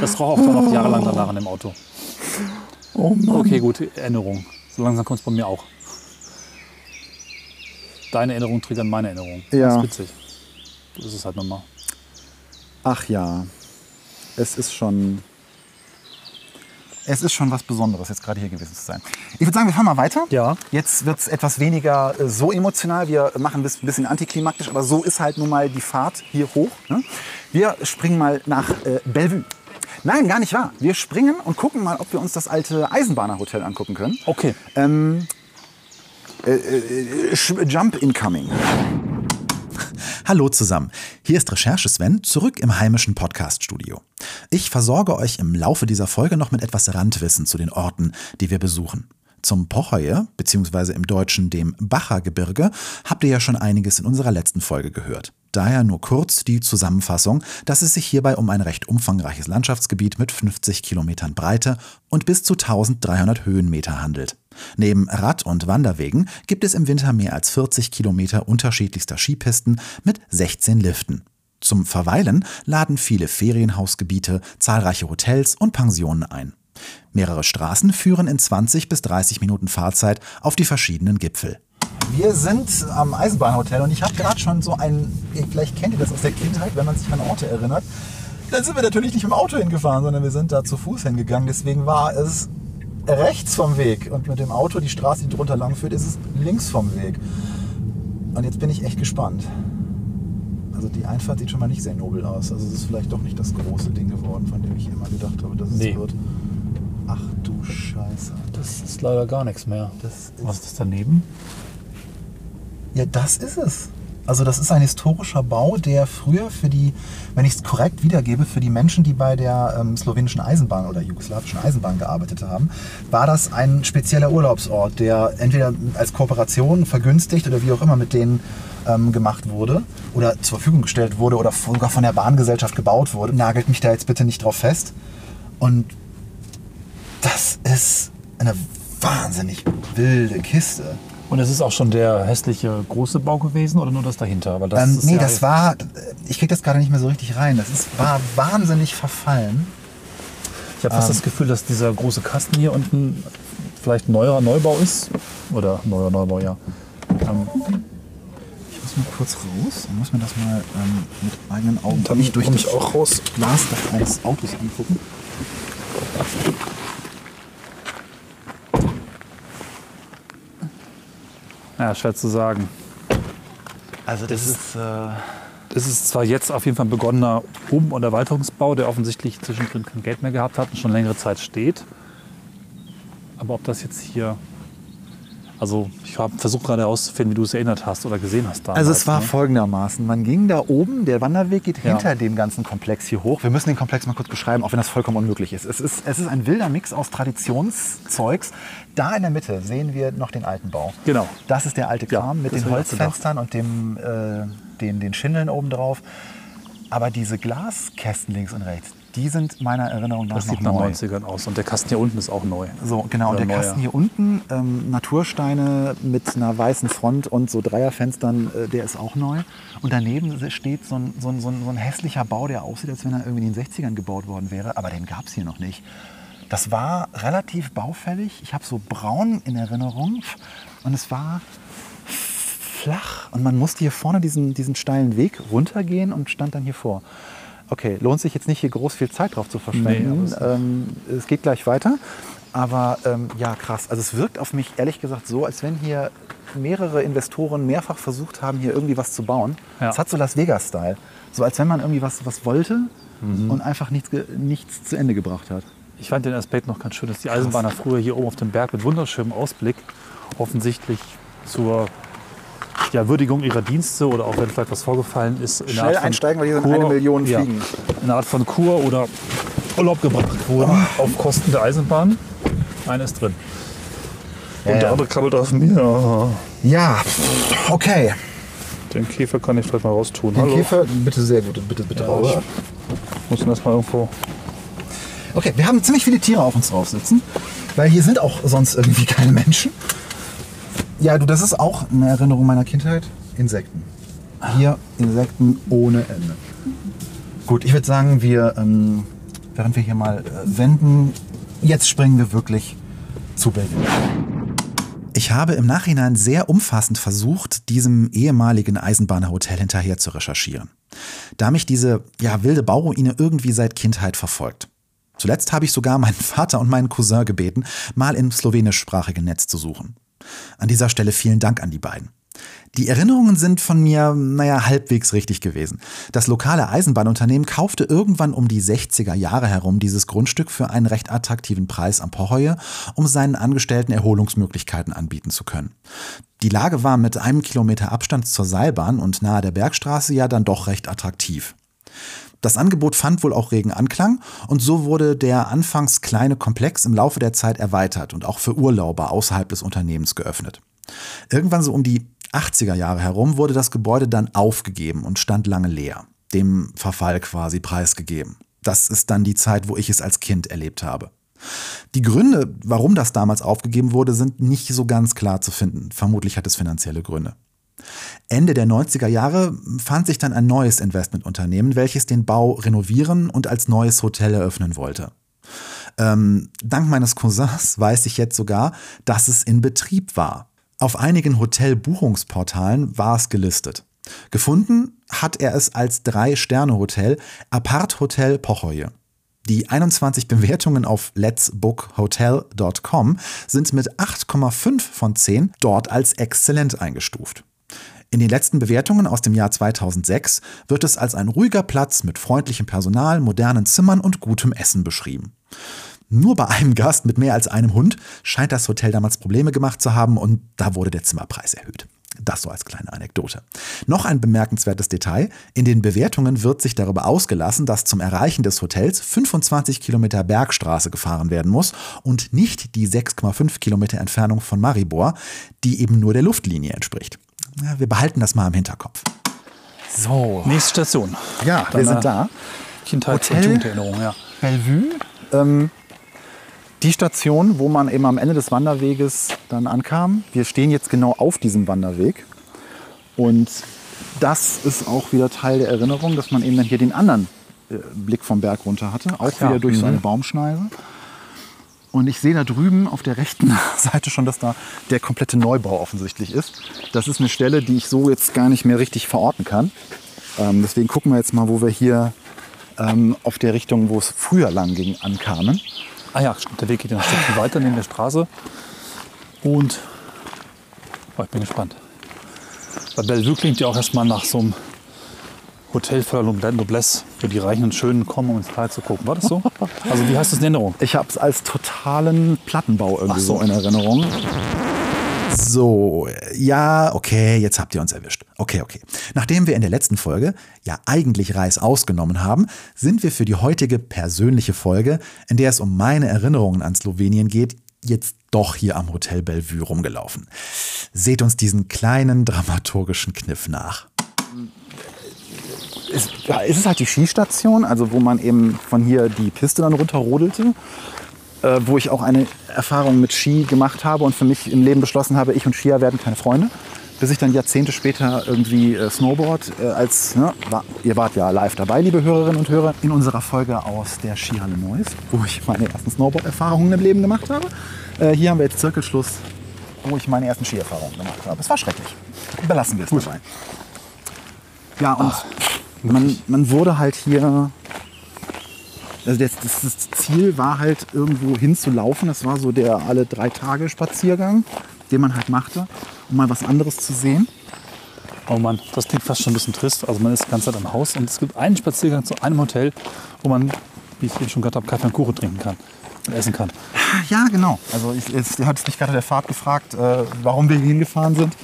Das roch auch noch jahrelang danach in dem Auto. Oh Mann. Okay, gut, Erinnerung. So langsam kommt es bei mir auch. Deine Erinnerung triggern meine Erinnerung. Ja. Das ist witzig. So ist es halt nochmal. Ach ja, es ist schon. Es ist schon was Besonderes, jetzt gerade hier gewesen zu sein. Ich würde sagen, wir fahren mal weiter. Ja. Jetzt wird es etwas weniger äh, so emotional. Wir machen das ein bisschen antiklimaktisch, aber so ist halt nun mal die Fahrt hier hoch. Ne? Wir springen mal nach äh, Bellevue. Nein, gar nicht wahr. Wir springen und gucken mal, ob wir uns das alte Eisenbahnerhotel angucken können. Okay. Äh, Sch- Jump incoming. Hallo zusammen. Hier ist Recherche Sven, zurück im heimischen Podcast-Studio. Ich versorge euch im Laufe dieser Folge noch mit etwas Randwissen zu den Orten, die wir besuchen. Zum Pochoye, beziehungsweise im Deutschen dem Bacher Gebirge, habt ihr ja schon einiges in unserer letzten Folge gehört. Daher nur kurz die Zusammenfassung, dass es sich hierbei um ein recht umfangreiches Landschaftsgebiet mit 50 Kilometern Breite und bis zu 1300 Höhenmeter handelt. Neben Rad- und Wanderwegen gibt es im Winter mehr als 40 Kilometer unterschiedlichster Skipisten mit 16 Liften. Zum Verweilen laden viele Ferienhausgebiete, zahlreiche Hotels und Pensionen ein. Mehrere Straßen führen in 20 bis 30 Minuten Fahrzeit auf die verschiedenen Gipfel. Wir sind am Eisenbahnhotel und ich habe gerade schon so ein, vielleicht kennt ihr das aus der Kindheit, wenn man sich an Orte erinnert. Dann sind wir natürlich nicht mit dem Auto hingefahren, sondern wir sind da zu Fuß hingegangen. Deswegen war es rechts vom Weg und mit dem Auto, die Straße, die drunter lang führt, ist es links vom Weg. Und jetzt bin ich echt gespannt. Also die Einfahrt sieht schon mal nicht sehr nobel aus. Also es ist vielleicht doch nicht das große Ding geworden, von dem ich immer gedacht habe, dass es Nee. wird. Ach du Scheiße. Das ist leider gar nichts mehr. Was ist das daneben? Ja, das ist es. Also das ist ein historischer Bau, der früher für die, wenn ich es korrekt wiedergebe, für die Menschen, die bei der ähm, slowenischen Eisenbahn oder jugoslawischen Eisenbahn gearbeitet haben, war das ein spezieller Urlaubsort, der entweder als Kooperation vergünstigt oder wie auch immer mit denen ähm, gemacht wurde oder zur Verfügung gestellt wurde oder sogar von der Bahngesellschaft gebaut wurde. Nagelt mich da jetzt bitte nicht drauf fest. Und das ist eine wahnsinnig wilde Kiste. Und es ist auch schon der hässliche große Bau gewesen oder nur das dahinter? Weil das Ähm, ist nee, ja das war, ich krieg das gerade nicht mehr so richtig rein. Das ist, war wahnsinnig verfallen. Ich habe fast Ähm. das Gefühl, dass dieser große Kasten hier unten vielleicht ein neuerer Neubau ist. Oder neuer Neubau, ja. Ähm, Ich muss mal kurz raus und muss mir das mal ähm, mit eigenen Augen dann durch komm das ich auch raus. Glas eines Autos angucken. Ja, schwer zu sagen. Also das, ist, äh, Es ist zwar jetzt auf jeden Fall ein begonnener Um- und Erweiterungsbau, der offensichtlich zwischendrin kein Geld mehr gehabt hat und schon längere Zeit steht. Aber ob das jetzt hier. Also, ich habe versucht gerade herauszufinden, wie du es erinnert hast oder gesehen hast damals. also es war ne? folgendermaßen. Man ging da oben, der Wanderweg geht Ja. hinter dem ganzen Komplex hier hoch. Wir müssen den Komplex mal kurz beschreiben, auch wenn das vollkommen unmöglich ist. Es ist, es ist ein wilder Mix aus Traditionszeugs. Da in der Mitte sehen wir noch den alten Bau. Genau. Das ist der alte Ja, Kram mit das den. Holzfenstern und dem, äh, den, den Schindeln oben drauf. Aber diese Glaskästen links und rechts, die sind meiner Erinnerung nach Das sieht nach neu. 90ern aus. Und der Kasten hier unten ist auch neu. So, genau. Und Oder der neuer. Kasten hier unten, ähm, Natursteine mit einer weißen Front und so Dreierfenstern, äh, der ist auch neu. Und daneben steht so ein, so, ein, so, ein, so ein hässlicher Bau, der aussieht, als wenn er irgendwie in den 60ern gebaut worden wäre. Aber den gab es hier noch nicht. Das war relativ baufällig. Ich habe so braun in Erinnerung. Und es war flach. Und man musste hier vorne diesen, diesen steilen Weg runtergehen und stand dann hier vor. Okay, lohnt sich jetzt nicht hier groß viel Zeit drauf zu verschwenden. Nee, ähm, es geht gleich weiter. Aber ähm, ja, krass. Also es wirkt auf mich ehrlich gesagt so, als wenn hier mehrere Investoren mehrfach versucht haben, hier irgendwie was zu bauen. Ja. Es hat so Las Vegas-Style. So als wenn man irgendwie was, was wollte Mhm. und einfach nichts, nichts zu Ende gebracht hat. Ich fand den Aspekt noch ganz schön, dass die Eisenbahner früher hier oben auf dem Berg mit wunderschönem Ausblick offensichtlich zur ja, Würdigung ihrer Dienste oder auch wenn vielleicht was vorgefallen ist, in Schnell einer Art von einsteigen, weil hier sind eine Million Fliegen. Ja, in einer Art von Kur oder Urlaub gebracht wurden auf Kosten der Eisenbahn. Einer ist drin. Ja, Und der ja. andere krabbelt auf mir. Ja, okay. Den Käfer kann ich vielleicht mal raustun. Den Hallo. Käfer, bitte sehr gut, bitte, bitte Ja, ich muss ihn erstmal irgendwo. Okay, wir haben ziemlich viele Tiere auf uns drauf sitzen, weil hier sind auch sonst irgendwie keine Menschen. Ja, du, das ist auch eine Erinnerung meiner Kindheit. Insekten. Hier Insekten ohne Ende. Gut, ich würde sagen, wir, ähm, während wir hier mal äh, wenden, jetzt springen wir wirklich zu Belgien. Ich habe im Nachhinein sehr umfassend versucht, diesem ehemaligen Eisenbahnhotel hinterher zu recherchieren. Da mich diese ja, wilde Bauruine irgendwie seit Kindheit verfolgt. Zuletzt habe ich sogar meinen Vater und meinen Cousin gebeten, mal im slowenischsprachigen Netz zu suchen. An dieser Stelle vielen Dank an die beiden. Die Erinnerungen sind von mir, naja, halbwegs richtig gewesen. Das lokale Eisenbahnunternehmen kaufte irgendwann um die 60er Jahre herum dieses Grundstück für einen recht attraktiven Preis am Pohoje, um seinen Angestellten Erholungsmöglichkeiten anbieten zu können. Die Lage war mit einem Kilometer Abstand zur Seilbahn und nahe der Bergstraße ja dann doch recht attraktiv. Das Angebot fand wohl auch regen Anklang und so wurde der anfangs kleine Komplex im Laufe der Zeit erweitert und auch für Urlauber außerhalb des Unternehmens geöffnet. Irgendwann so um die 80er Jahre herum wurde das Gebäude dann aufgegeben und stand lange leer, dem Verfall quasi preisgegeben. Das ist dann die Zeit, wo ich es als Kind erlebt habe. Die Gründe, warum das damals aufgegeben wurde, sind nicht so ganz klar zu finden. Vermutlich hat es finanzielle Gründe. Ende der 90er Jahre fand sich dann ein neues Investmentunternehmen, welches den Bau renovieren und als neues Hotel eröffnen wollte. Ähm, dank meines Cousins weiß ich jetzt sogar, dass es in Betrieb war. Auf einigen Hotelbuchungsportalen war es gelistet. Gefunden hat er es als Drei-Sterne-Hotel Apart Hotel Pochoje. Die 21 Bewertungen auf letsbookhotel.com sind mit 8,5 von 10 dort als exzellent eingestuft. In den letzten Bewertungen aus dem Jahr 2006 wird es als ein ruhiger Platz mit freundlichem Personal, modernen Zimmern und gutem Essen beschrieben. Nur bei einem Gast mit mehr als einem Hund scheint das Hotel damals Probleme gemacht zu haben und da wurde der Zimmerpreis erhöht. Das so als kleine Anekdote. Noch ein bemerkenswertes Detail. In den Bewertungen wird sich darüber ausgelassen, dass zum Erreichen des Hotels 25 Kilometer Bergstraße gefahren werden muss und nicht die 6,5 Kilometer Entfernung von Maribor, die eben nur der Luftlinie entspricht. Ja, wir behalten das mal im Hinterkopf. So, Nächste Station. ja, wir Deine sind da. Kindheits- Hotel? und Jugenderinnerung, ja. Bellevue. Ähm, die Station, wo man eben am Ende des Wanderweges dann ankam. Wir stehen jetzt genau auf diesem Wanderweg. Und das ist auch wieder Teil der Erinnerung, dass man eben dann hier den anderen äh, Blick vom Berg runter hatte. Auch ja, wieder durch so mhm. eine Baumschneise. Und ich sehe da drüben auf der rechten Seite schon, dass da der komplette Neubau offensichtlich ist. Das ist eine Stelle, die ich so jetzt gar nicht mehr richtig verorten kann. Ähm, deswegen gucken wir jetzt mal, wo wir hier ähm, auf der Richtung, wo es früher lang ging, ankamen. Ah ja, der Weg geht ja ein Stückchen weiter neben der Straße. Und oh, ich bin gespannt. Weil Bellevue klingt ja auch erstmal nach so einem Hotel für la Noblesse, wo die Reichen und Schönen kommen, um ins Tal zu gucken. War das so? Also wie heißt das in Erinnerung? Ich habe es als totalen Plattenbau irgendwie so. so in Erinnerung. So, ja, okay, jetzt habt ihr uns erwischt. Okay, okay. Nachdem wir in der letzten Folge ja eigentlich Reis ausgenommen haben, sind wir für die heutige persönliche Folge, in der es um meine Erinnerungen an Slowenien geht, jetzt doch hier am Hotel Bellevue rumgelaufen. Seht uns diesen kleinen dramaturgischen Kniff nach. Ist, ja, es ist halt die Skistation, also wo man eben von hier die Piste dann runterrodelte, äh, wo ich auch eine Erfahrung mit Ski gemacht habe und für mich im Leben beschlossen habe, ich und Skier werden keine Freunde. Bis ich dann Jahrzehnte später irgendwie äh, Snowboard äh, als, ne, war, ihr wart ja live dabei, liebe Hörerinnen und Hörer, in unserer Folge aus der Skihalle Neuss, wo ich meine ersten Snowboard-Erfahrungen im Leben gemacht habe. Äh, hier haben wir jetzt Zirkelschluss, wo ich meine ersten Skierfahrungen gemacht habe. Es war schrecklich. Belassen wir es dabei. Ja, und man, man wurde halt hier. Also das, das, das Ziel war halt irgendwo hinzulaufen. Das war so der alle drei Tage Spaziergang, den man halt machte, um mal was anderes zu sehen. Oh Mann, das klingt fast schon ein bisschen trist. Also man ist die ganze Zeit am Haus und es gibt einen Spaziergang zu einem Hotel, wo man, wie ich eben schon gesagt habe, Kaffee und Kuchen trinken kann essen kann. Ja, genau. Also ich, jetzt hat mich gerade der Fahrt gefragt, äh, warum wir hier hingefahren sind,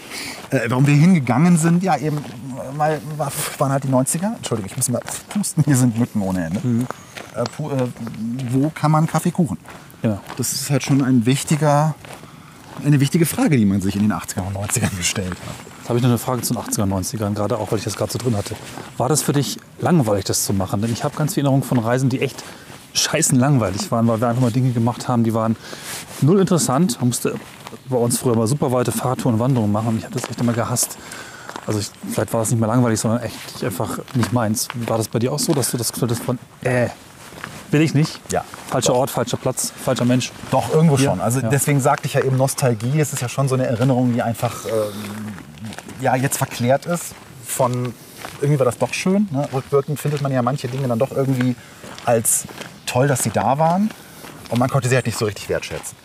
äh, warum wir hingegangen sind. Ja, eben, weil war- waren halt die 90er. Entschuldigung, ich muss mal pusten. Hier sind Mücken ohne Ende. Äh, pu- äh, wo kann man Kaffee Kuchen? Genau. Das ist halt schon ein wichtiger, eine wichtige Frage, die man sich in den 80er und 90ern gestellt hat. Jetzt habe ich noch eine Frage zu den 80er, 90ern, gerade auch, weil ich das gerade so drin hatte. War das für dich langweilig, das zu machen? Denn ich habe ganz viele Erinnerungen von Reisen, die echt scheißen langweilig waren, weil wir einfach mal Dinge gemacht haben, die waren null interessant. Man musste bei uns früher mal super weite Fahrtouren und Wanderungen machen und ich habe das echt immer gehasst. Also ich, vielleicht war das nicht mehr langweilig, sondern echt einfach nicht meins. War das bei dir auch so, dass du das Gefühl hattest von, äh, will ich nicht? Ja, Falscher Ort, falscher Platz, falscher Mensch. Doch, irgendwo Ja, schon. Also ja. deswegen sagte ich ja eben Nostalgie. Es ist ja schon so eine Erinnerung, die einfach ähm, ja, jetzt verklärt ist von irgendwie war das doch schön. Ne? Rückwirkend findet man ja manche Dinge dann doch irgendwie als toll, dass sie da waren. Und man konnte sie halt nicht so richtig wertschätzen.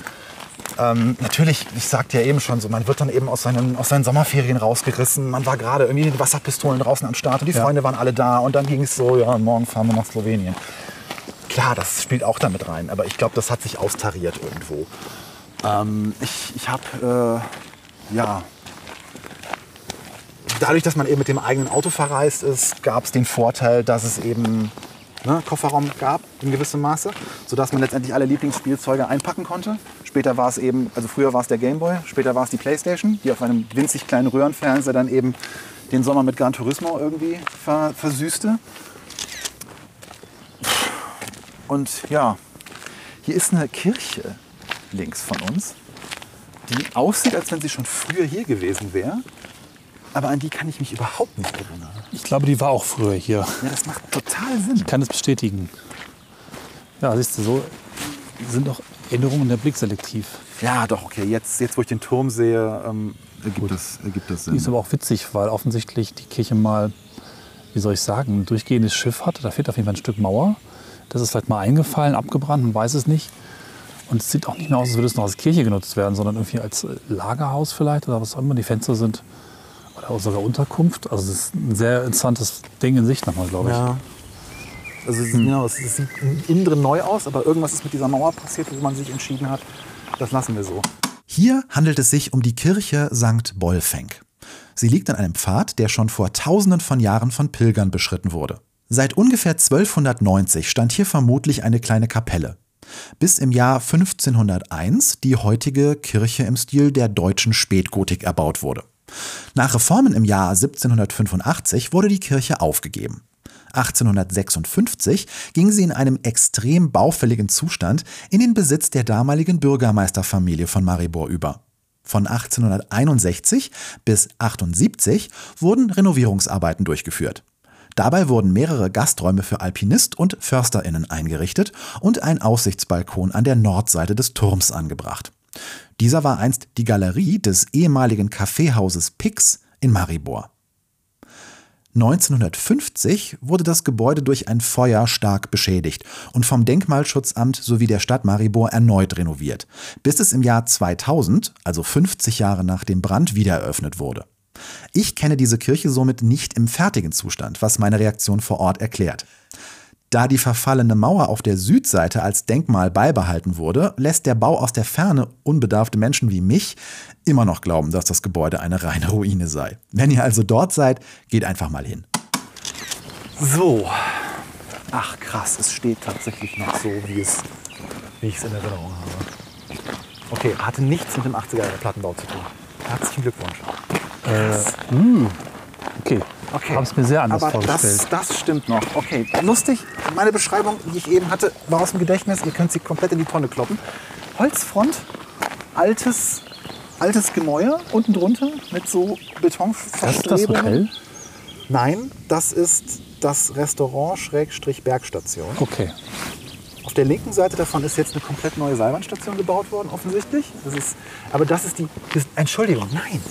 Ähm, natürlich, ich sagte ja eben schon so, man wird dann eben aus seinen, aus seinen Sommerferien rausgerissen. Man war gerade irgendwie mit Wasserpistolen draußen am Start und die Ja. Freunde waren alle da. Und dann ging es so, ja, morgen fahren wir nach Slowenien. Klar, das spielt auch damit rein, aber ich glaube, das hat sich austariert irgendwo. Ähm, ich ich habe, äh, ja, dadurch, dass man eben mit dem eigenen Auto verreist ist, gab es den Vorteil, dass es eben ne, Kofferraum gab in gewissem Maße, sodass man letztendlich alle Lieblingsspielzeuge einpacken konnte. Später war es eben, also früher war es der Gameboy, später war es die Playstation, die auf einem winzig kleinen Röhrenfernseher dann eben den Sommer mit Gran Turismo irgendwie ver versüßte. Und ja, hier ist eine Kirche links von uns, die aussieht, als wenn sie schon früher hier gewesen wäre. Aber an die kann ich mich überhaupt nicht erinnern. Ich glaube, die war auch früher hier. Ja, das macht total Sinn. kann es bestätigen. Ja, siehst du, so sind auch Erinnerungen der Blick selektiv. Ja, doch, okay. Jetzt, jetzt wo ich den Turm sehe, ähm, ergibt, das, ergibt das Die ist Sinn. aber auch witzig, weil offensichtlich die Kirche mal, wie soll ich sagen, ein durchgehendes Schiff hatte. Da fehlt auf jeden Fall ein Stück Mauer. Das ist vielleicht mal eingefallen, abgebrannt, man weiß es nicht. Und es sieht auch nicht mehr aus, als würde es noch als Kirche genutzt werden, sondern irgendwie als äh, Lagerhaus vielleicht oder was auch immer die Fenster sind. Oder sogar Unterkunft. Also es ist ein sehr interessantes Ding in sich nochmal, glaube ich. Ja. Also es, genau, es, es sieht innen drin neu aus, aber irgendwas ist mit dieser Mauer passiert, wo man sich entschieden hat, das lassen wir so. Hier handelt es sich um die Kirche St. Bolfenk. Sie liegt an einem Pfad, der schon vor tausenden von Jahren von Pilgern beschritten wurde. Seit ungefähr 1290 stand hier vermutlich eine kleine Kapelle. Bis im Jahr 1501 die heutige Kirche im Stil der deutschen Spätgotik erbaut wurde. Nach Reformen im Jahr 1785 wurde die Kirche aufgegeben. 1856 ging sie in einem extrem baufälligen Zustand in den Besitz der damaligen Bürgermeisterfamilie von Maribor über. Von 1861 bis 78 wurden Renovierungsarbeiten durchgeführt. Dabei wurden mehrere Gasträume für Alpinist und Försterinnen eingerichtet und ein Aussichtsbalkon an der Nordseite des Turms angebracht. Dieser war einst die Galerie des ehemaligen Kaffeehauses Pix in Maribor. 1950 wurde das Gebäude durch ein Feuer stark beschädigt und vom Denkmalschutzamt sowie der Stadt Maribor erneut renoviert, bis es im Jahr 2000, also 50 Jahre nach dem Brand, wieder eröffnet wurde. Ich kenne diese Kirche somit nicht im fertigen Zustand, was meine Reaktion vor Ort erklärt. Da die verfallene Mauer auf der Südseite als Denkmal beibehalten wurde, lässt der Bau aus der Ferne unbedarfte Menschen wie mich immer noch glauben, dass das Gebäude eine reine Ruine sei. Wenn ihr also dort seid, geht einfach mal hin. So. Ach krass, es steht tatsächlich noch so, wie, es, wie ich es in Erinnerung habe. Okay, hatte nichts mit dem 80er Jahre Plattenbau zu tun. Herzlichen Glückwunsch. Okay, Okay. Habe es mir sehr anders Aber vorgestellt. das, das stimmt noch. Okay, lustig. Meine Beschreibung, die ich eben hatte, war aus dem Gedächtnis. Ihr könnt sie komplett in die Tonne kloppen. Holzfront, altes, altes Gemäuer unten drunter mit so Das ist das Betonverstrebungen. Hotel? Nein, das ist das Restaurant Schrägstrich Bergstation. Okay. Auf der linken Seite davon ist jetzt eine komplett neue Seilbahnstation gebaut worden, offensichtlich. Das ist, aber das ist die. Das, Entschuldigung, nein,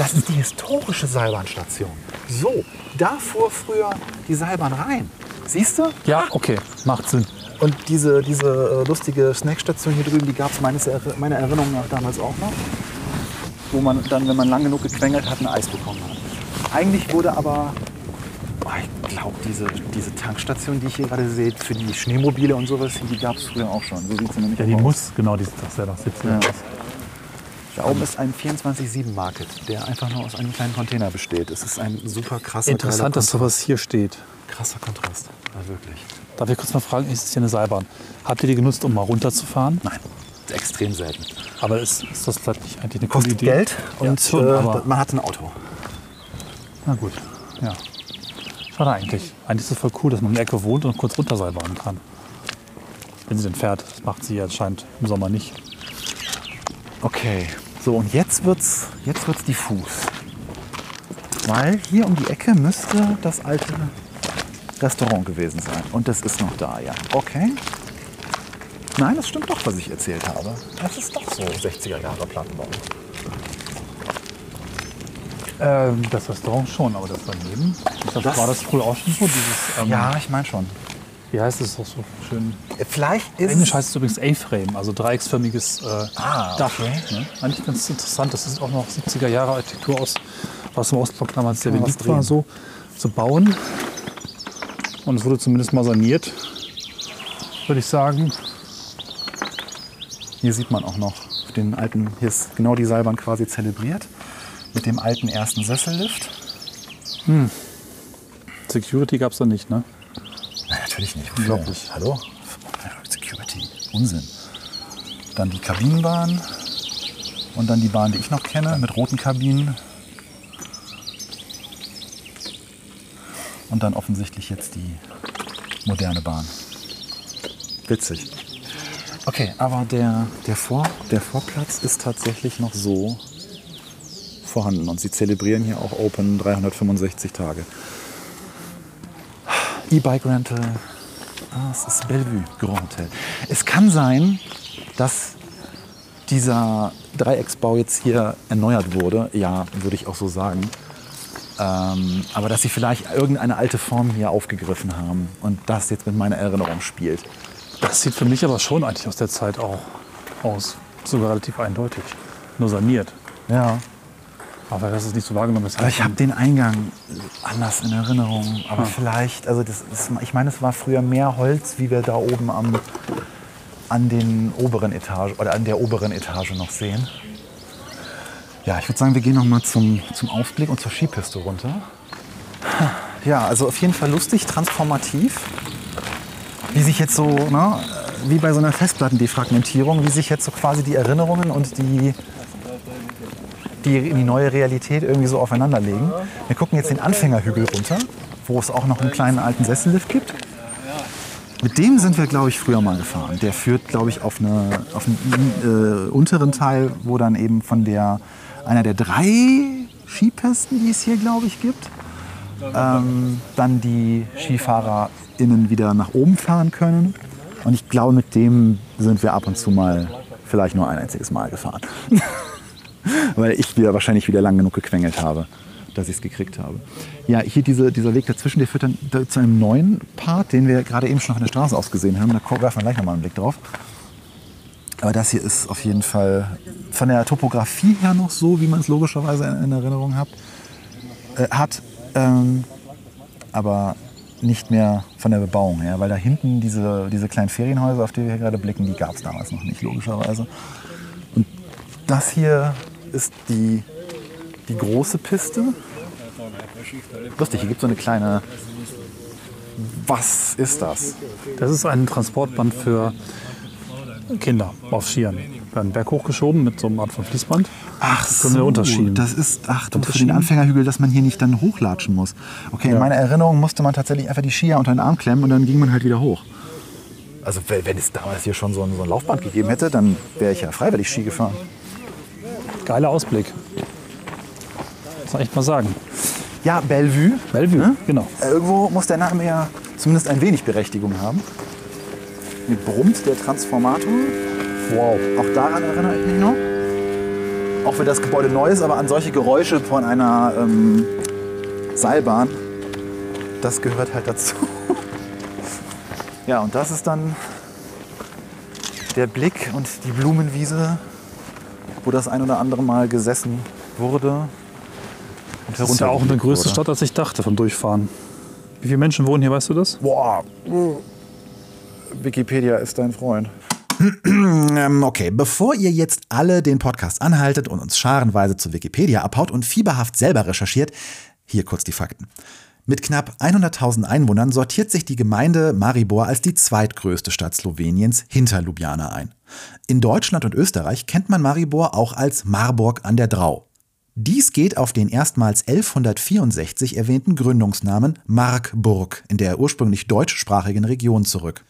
das ist die historische Seilbahnstation. So, da fuhr früher die Seilbahn rein. Siehst du? Ja, okay. Macht Sinn. Und diese, diese äh, lustige Snackstation hier drüben, die gab es Er- meiner Erinnerung nach damals auch noch. Wo man dann, wenn man lang genug gequengelt hat, ein Eis bekommen hat. Eigentlich wurde aber, oh, ich glaube, diese, diese Tankstation, die ich hier gerade sehe, für die Schneemobile und sowas, die gab es früher auch schon. So sieht sie nämlich Ja, die aus. muss, genau, die sieht doch sehr nach 17 Ja. aus. Da oben ist ein 24-7-Market, der einfach nur aus einem kleinen Container besteht. Es ist ein super krasser, Interessant, dass sowas hier steht. Krasser Kontrast. Ja, wirklich. Darf ich kurz mal fragen, ist es hier eine Seilbahn? Habt ihr die genutzt, um mal runterzufahren? Nein, extrem selten. Aber ist, ist das vielleicht nicht eigentlich eine coole Kostet Idee? Geld Ja, und schon, äh, man hat ein Auto. na gut. Ja. Schade eigentlich. Eigentlich ist es voll cool, dass man in der Ecke wohnt und kurz runterseilbahnen kann. Wenn sie denn fährt. Das macht sie ja anscheinend im Sommer nicht. Okay, so und jetzt wird's, jetzt wird's diffus. Weil hier um die Ecke müsste das alte Restaurant gewesen sein. Und das ist noch da, ja. Okay. Nein, das stimmt doch, was ich erzählt habe. Das ist doch so 60er Jahre Plattenbau. Ähm, das Restaurant schon, aber das daneben. Das, Das- war das früher auch schon so? Dieses, ähm, Ja, ich meine schon. Wie heißt es doch so schön? Vielleicht ist Englisch heißt es übrigens A-Frame, also dreiecksförmiges äh, Ah, Dach. okay. Ne? Eigentlich ganz interessant. Das ist auch noch 70er Jahre Architektur aus, was im Ostblock damals sehr beliebt war, so zu bauen. Und es wurde zumindest mal saniert, würde ich sagen. Hier sieht man auch noch den alten, hier ist genau die Seilbahn quasi zelebriert. Mit dem alten ersten Sessellift. Security gab es da nicht, ne? Natürlich nicht. Unglaublich. Hallo? Security. Unsinn. Dann die Kabinenbahn. Und dann die Bahn, die ich noch kenne, mit roten Kabinen. Und dann offensichtlich jetzt die moderne Bahn. Witzig. Okay, aber der, der, Vor, der Vorplatz ist tatsächlich noch so vorhanden. Und sie zelebrieren hier auch Open 365 Tage. E-Bike Rental. Ah, es ist Bellevue Grand Hotel. Es kann sein, dass dieser Dreiecksbau jetzt hier erneuert wurde. Ja, würde ich auch so sagen. Ähm, aber dass sie vielleicht irgendeine alte Form hier aufgegriffen haben und das jetzt mit meiner Erinnerung spielt. Das sieht für mich aber schon eigentlich aus der Zeit auch aus. Sogar relativ eindeutig. Nur saniert. Ja. Aber das ist nicht so wahrgenommen. Das Aber ich habe den Eingang anders in Erinnerung. Aber vielleicht, also das ist, ich meine, es war früher mehr Holz, wie wir da oben am, an den oberen Etage oder an der oberen Etage noch sehen. Ja, ich würde sagen, wir gehen noch mal zum, zum Aufblick und zur Skipiste runter. Ja, also auf jeden Fall lustig, transformativ. Wie sich jetzt so, ne, wie bei so einer Festplattendefragmentierung, wie sich jetzt so quasi die Erinnerungen und die, die in die neue Realität irgendwie so aufeinander legen. Wir gucken jetzt den Anfängerhügel runter, wo es auch noch einen kleinen alten Sessellift gibt. Mit dem sind wir, glaube ich, früher mal gefahren. Der führt, glaube ich, auf, eine, auf einen äh, unteren Teil, wo dann eben von der, einer der drei Skipisten, die es hier, glaube ich, gibt, ähm, dann die SkifahrerInnen wieder nach oben fahren können. Und ich glaube, mit dem sind wir ab und zu mal vielleicht nur ein einziges Mal gefahren. Weil ich wieder wahrscheinlich wieder lang genug gequengelt habe, dass ich es gekriegt habe. Ja, hier diese, dieser Weg dazwischen, der führt dann da- zu einem neuen Part, den wir gerade eben schon von der Straße aus gesehen haben. Da werfen wir gleich nochmal einen Blick drauf. Aber das hier ist auf jeden Fall von der Topografie her noch so, wie man es logischerweise in, in Erinnerung hat. Äh, hat ähm, aber nicht mehr von der Bebauung her, weil da hinten diese, diese kleinen Ferienhäuser, auf die wir hier gerade blicken, die gab es damals noch nicht, logischerweise. Und das hier ist die, die große Piste. Lustig, hier gibt es so eine kleine. Was ist das? Das ist ein Transportband für Kinder auf Skiern. einen Berg hochgeschoben mit so einem Art von Fließband. Ach unterschieben. Das ist, ach, du, für den? Anfängerhügel, dass man hier nicht dann hochlatschen muss. Okay, in meiner Erinnerung musste man tatsächlich einfach die Skier unter den Arm klemmen und dann ging man halt wieder hoch. Also wenn wenn es damals hier schon so ein, so ein Laufband gegeben hätte, dann wäre ich ja freiwillig Ski gefahren. Geiler Ausblick. Muss man echt mal sagen. Ja, Bellevue. Bellevue, genau. Äh, Irgendwo muss der Name ja zumindest ein wenig Berechtigung haben. Hier brummt der Transformator. Wow, auch daran erinnere ich mich noch. Auch wenn das Gebäude neu ist, aber an solche Geräusche von einer ähm, Seilbahn, das gehört halt dazu. Ja, und das ist dann der Blick und die Blumenwiese, wo das ein oder andere Mal gesessen wurde. Und Das ist ja auch eine größere wurde. Stadt, als ich dachte, vom Durchfahren. Wie viele Menschen wohnen hier, weißt du das? Boah. Wikipedia ist dein Freund. Ähm, okay, bevor ihr jetzt alle den Podcast anhaltet und uns scharenweise zu Wikipedia abhaut und fieberhaft selber recherchiert, hier kurz die Fakten. Mit knapp 100.000 Einwohnern sortiert sich die Gemeinde Maribor als die zweitgrößte Stadt Sloweniens hinter Ljubljana ein. In Deutschland und Österreich kennt man Maribor auch als Marburg an der Drau. Dies geht auf den erstmals 1164 erwähnten Gründungsnamen Markburg in der ursprünglich deutschsprachigen Region zurück.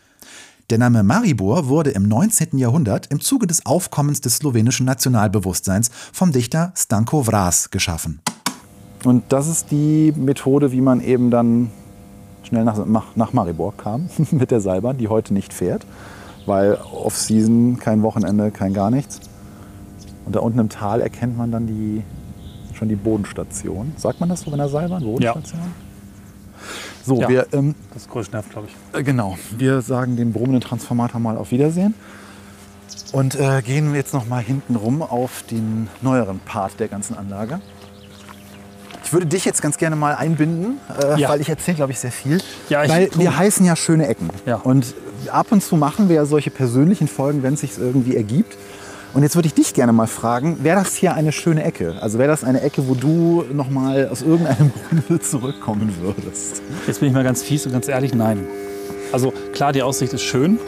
Der Name Maribor wurde im 19. Jahrhundert im Zuge des Aufkommens des slowenischen Nationalbewusstseins vom Dichter Stanko Vras geschaffen. Und das ist die Methode, wie man eben dann schnell nach, nach, Maribor kam mit der Seilbahn, die heute nicht fährt, weil Off-Season, kein Wochenende, kein gar nichts. Und da unten im Tal erkennt man dann die, schon die Bodenstation. Sagt man das so bei einer Seilbahn? Bodenstation? So, Ja. wir ähm, Das ist Kreuzschnerv, glaube ich. Äh, Genau. Wir sagen dem brummenden Transformator mal auf Wiedersehen und äh, gehen jetzt noch mal hinten rum auf den neueren Part der ganzen Anlage. Ich würde dich jetzt ganz gerne mal einbinden, äh, Ja. weil ich erzähle, glaube ich, sehr viel. Ja, ich weil wir heißen ja schöne Ecken. Ja. Und ab und zu machen wir ja solche persönlichen Folgen, wenn es sich irgendwie ergibt. Und jetzt würde ich dich gerne mal fragen, wäre das hier eine schöne Ecke? Also wäre das eine Ecke, wo du noch mal aus irgendeinem Grunde zurückkommen würdest? Jetzt bin ich mal ganz fies und ganz ehrlich, nein. Also klar, die Aussicht ist schön,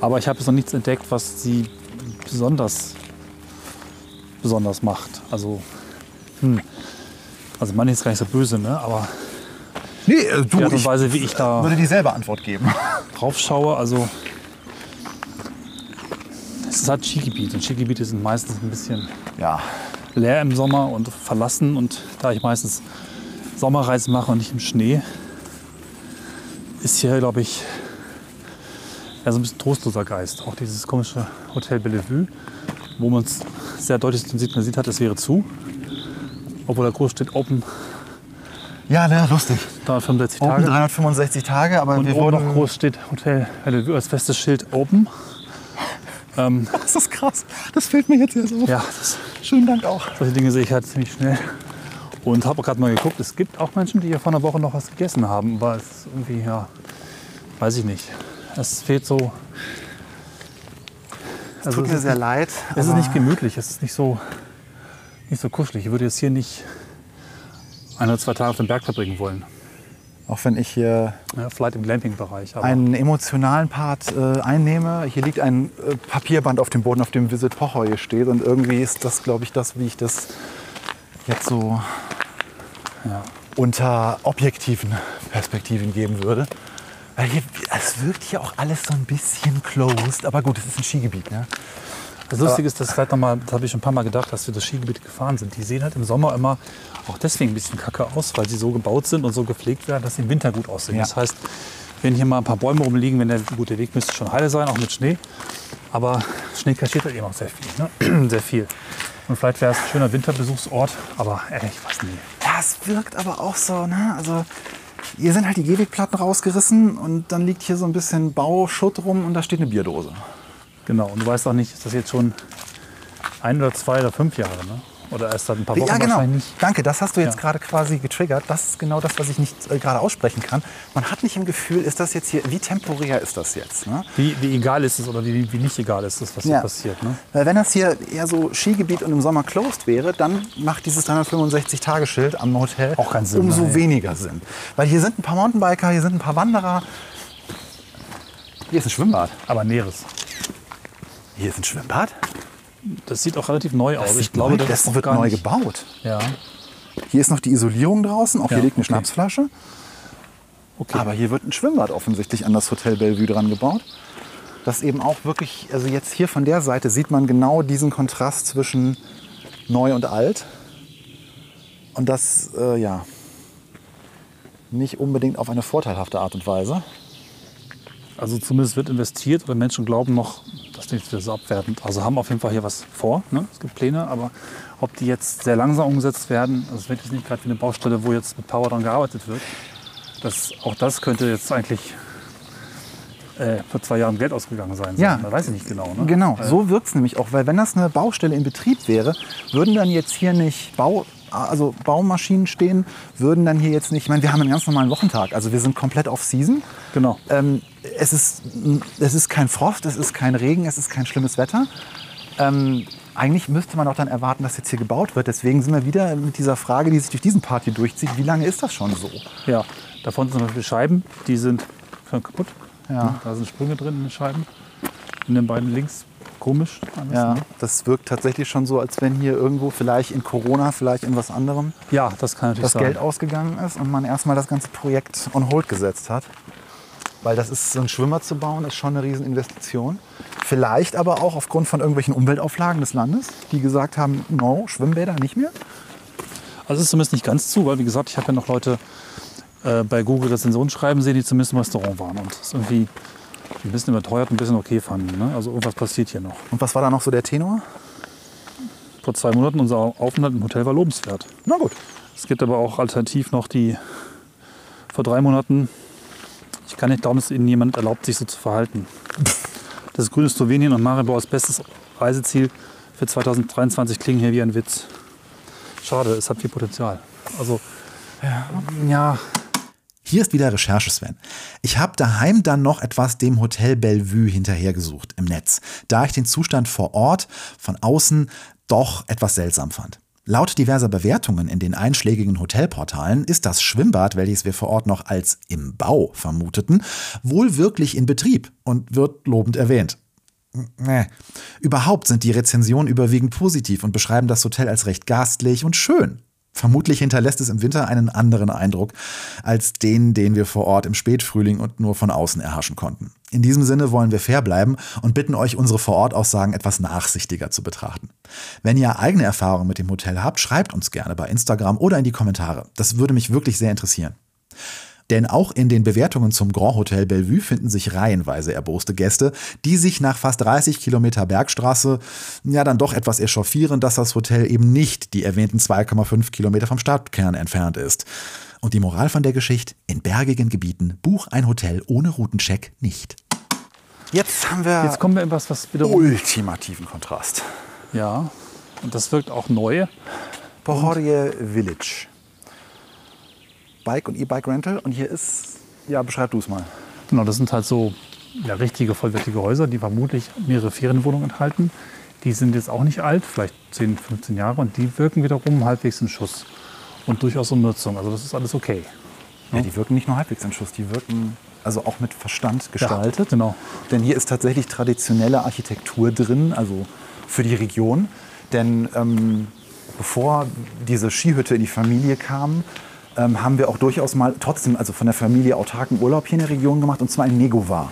aber ich habe jetzt noch nichts entdeckt, was sie besonders, besonders macht. Also, hm. Also man ist gar nicht so böse, ne? aber Nee, äh, du, die Art und ich Weise, wie ich da würde dieselbe Antwort geben. drauf schaue, also es ist halt Skigebiet und Skigebiete sind meistens ein bisschen Ja, leer im Sommer und verlassen. Und da ich meistens Sommerreisen mache und nicht im Schnee, ist hier, glaube ich, ja, so ein bisschen trostloser Geist. Auch dieses komische Hotel Bellevue, wo man es sehr deutlich signalisiert hat, es wäre zu. Obwohl da groß steht Open ja ne, lustig. 365 Open Tage. 365 Tage, aber Und wir oben wurden... noch groß steht Hotel Bellevue als festes Schild Open. Ähm, Das ist krass. Das fällt mir jetzt erst auf. ja, das, Schönen Dank auch. solche Dinge sehe ich halt ziemlich schnell. Und habe gerade mal geguckt, es gibt auch Menschen, die hier vor einer Woche noch was gegessen haben. Aber es ist irgendwie, ja, weiß ich nicht. Es fehlt so. Es tut es mir sehr leid. Es ist nicht gemütlich, es ist nicht so, nicht so kuschelig. Ich würde jetzt hier nicht ein oder zwei Tage auf dem Berg verbringen wollen. Auch wenn ich hier Ja, vielleicht im Glamping-Bereich. einen emotionalen Part äh, einnehme. Hier liegt ein äh, Papierband auf dem Boden, auf dem Visit Pochoy steht. Und irgendwie ist das, glaube ich, das, wie ich das jetzt so Ja. unter objektiven Perspektiven geben würde. Weil hier, es wirkt hier auch alles so ein bisschen closed. Aber gut, es ist ein Skigebiet. Ne? Das Lustige ist, dass vielleicht noch mal, das habe ich schon ein paar Mal gedacht, dass wir das Skigebiet gefahren sind. Die sehen halt im Sommer immer auch deswegen ein bisschen kacke aus, weil sie so gebaut sind und so gepflegt werden, dass sie im Winter gut aussehen. Ja. Das heißt, wenn hier mal ein paar Bäume rumliegen, wenn der gute Weg müsste schon heile sein, auch mit Schnee. Aber Schnee kaschiert halt eben auch sehr viel. Ne? sehr viel. Und vielleicht wäre es ein schöner Winterbesuchsort, aber äh, ich weiß nicht. Ja, es wirkt aber auch so, ne? Also hier sind halt die Gehwegplatten rausgerissen und dann liegt hier so ein bisschen Bauschutt rum und da steht eine Bierdose. Genau. Und du weißt auch nicht, ist das jetzt schon ein oder zwei oder fünf Jahre, ne? Oder erst seit ein paar Wochen ja, genau. Danke, das hast du jetzt Ja. gerade quasi getriggert. Das ist genau das, was ich nicht äh, gerade aussprechen kann. Man hat nicht im Gefühl, ist das jetzt hier, wie temporär ist das jetzt? Ne? Wie, wie egal ist es oder wie, wie nicht egal ist es, was hier Ja. passiert. Ne? Weil wenn das hier eher so Skigebiet und im Sommer closed wäre, dann macht dieses 365-Tage-Schild am Hotel Auch keinen Sinn, umso nein. weniger Sinn. Weil hier sind ein paar Mountainbiker, hier sind ein paar Wanderer. Hier ist ein Schwimmbad. Aber Näheres. Hier ist ein Schwimmbad. Das sieht auch relativ neu aus. sieht ich glaube, neu, das, das wird neu nicht- gebaut. Ja, Hier ist noch die Isolierung draußen. Auch hier Ja, liegt eine okay. Schnapsflasche. okay. Aber hier wird ein Schwimmbad offensichtlich an das Hotel Bellevue dran gebaut. Das eben auch wirklich, also jetzt hier von der Seite sieht man genau diesen Kontrast zwischen neu und alt. Und das, äh, ja, nicht unbedingt auf eine vorteilhafte Art und Weise. Also zumindest wird investiert oder Menschen glauben noch, das klingt wieder so abwertend. Also haben auf jeden Fall hier was vor. Ne? Es gibt Pläne, aber ob die jetzt sehr langsam umgesetzt werden, also es wird jetzt nicht gerade wie eine Baustelle, wo jetzt mit Power dran gearbeitet wird. Das, auch das könnte jetzt eigentlich äh, vor zwei Jahren Geld ausgegangen sein. Ja. Da weiß ich nicht genau. Ne? Genau, Weil- so wirkt es nämlich auch, weil wenn das eine Baustelle in Betrieb wäre, würden dann jetzt hier nicht Bau, also Baumaschinen stehen, würden dann hier jetzt nicht, ich meine, wir haben einen ganz normalen Wochentag, also wir sind komplett off Season. Genau. Ähm, es, ist, es ist kein Frost, es ist kein Regen, es ist kein schlimmes Wetter. Ähm, eigentlich müsste man auch dann erwarten, dass jetzt hier gebaut wird. Deswegen sind wir wieder mit dieser Frage, die sich durch diesen Part hier durchzieht. Wie lange ist das schon so? Ja, davon sind zum Beispiel Scheiben, die sind kaputt. Ja. Da sind Sprünge drin in den Scheiben. In den beiden links. Komisch. alles, Ja, ne? das wirkt tatsächlich schon so, als wenn hier irgendwo vielleicht in Corona, vielleicht in was anderem ja das kann natürlich das sein. Geld ausgegangen ist und man erstmal das ganze Projekt on hold gesetzt hat. Weil das ist, so einen Schwimmer zu bauen, ist schon eine Rieseninvestition. Vielleicht aber auch aufgrund von irgendwelchen Umweltauflagen des Landes, die gesagt haben, no, Schwimmbäder nicht mehr. Also es ist zumindest nicht ganz zu, weil wie gesagt, ich habe ja noch Leute äh, bei Google Rezensionen schreiben sehen, die zumindest im Restaurant waren und es irgendwie ein bisschen überteuert, ein bisschen okay fanden. Ne? Also irgendwas passiert hier noch. Und was war da noch so der Tenor? Vor zwei Monaten unser Aufenthalt im Hotel war lobenswert. Na gut. Es gibt aber auch alternativ noch die vor drei Monaten. Ich kann nicht glauben, dass Ihnen jemand erlaubt, sich so zu verhalten. Das grüne Slowenien und Maribor als bestes Reiseziel für 2023 klingen hier wie ein Witz. Schade, es hat viel Potenzial. Also, ja, Hier ist wieder Recherche, Sven. Ich habe daheim dann noch etwas dem Hotel Bellevue hinterhergesucht im Netz, da ich den Zustand vor Ort von außen doch etwas seltsam fand. Laut diverser Bewertungen in den einschlägigen Hotelportalen ist das Schwimmbad, welches wir vor Ort noch als im Bau vermuteten, wohl wirklich in Betrieb und wird lobend erwähnt. Nee. Überhaupt sind die Rezensionen überwiegend positiv und beschreiben das Hotel als recht gastlich und schön. Vermutlich hinterlässt es im Winter einen anderen Eindruck als den, den wir vor Ort im Spätfrühling und nur von außen erhaschen konnten. In diesem Sinne wollen wir fair bleiben und bitten euch, unsere Vorortaussagen etwas nachsichtiger zu betrachten. Wenn ihr eigene Erfahrungen mit dem Hotel habt, schreibt uns gerne bei Instagram oder in die Kommentare. Das würde mich wirklich sehr interessieren. Denn auch in den Bewertungen zum Grand Hotel Bellevue finden sich reihenweise erboste Gäste, die sich nach fast 30 Kilometer Bergstraße ja dann doch etwas echauffieren, dass das Hotel eben nicht die erwähnten 2,5 Kilometer vom Stadtkern entfernt ist. Und die Moral von der Geschichte, in bergigen Gebieten buch ein Hotel ohne Routencheck nicht. Jetzt haben wir jetzt kommen wir in was, was wiederum. ultimativen Kontrast. Ja, und das wirkt auch neu. Pohorje Village. Bike und E-Bike Rental. Und hier ist, ja, beschreib du es mal. Genau, das sind halt so ja, richtige, vollwertige Häuser, die vermutlich mehrere Ferienwohnungen enthalten. Die sind jetzt auch nicht alt, vielleicht 10, 15 Jahre, und die wirken wiederum halbwegs in Schuss und durchaus in Nutzung. Also das ist alles okay. Ja, die wirken nicht nur halbwegs in Schuss, die wirken also auch mit Verstand gestaltet. genau. Denn hier ist tatsächlich traditionelle Architektur drin, also für die Region. Denn ähm, bevor diese Skihütte in die Familie kam, ähm, haben wir auch durchaus mal trotzdem, also von der Familie autarken Urlaub hier in der Region gemacht, und zwar in Negova.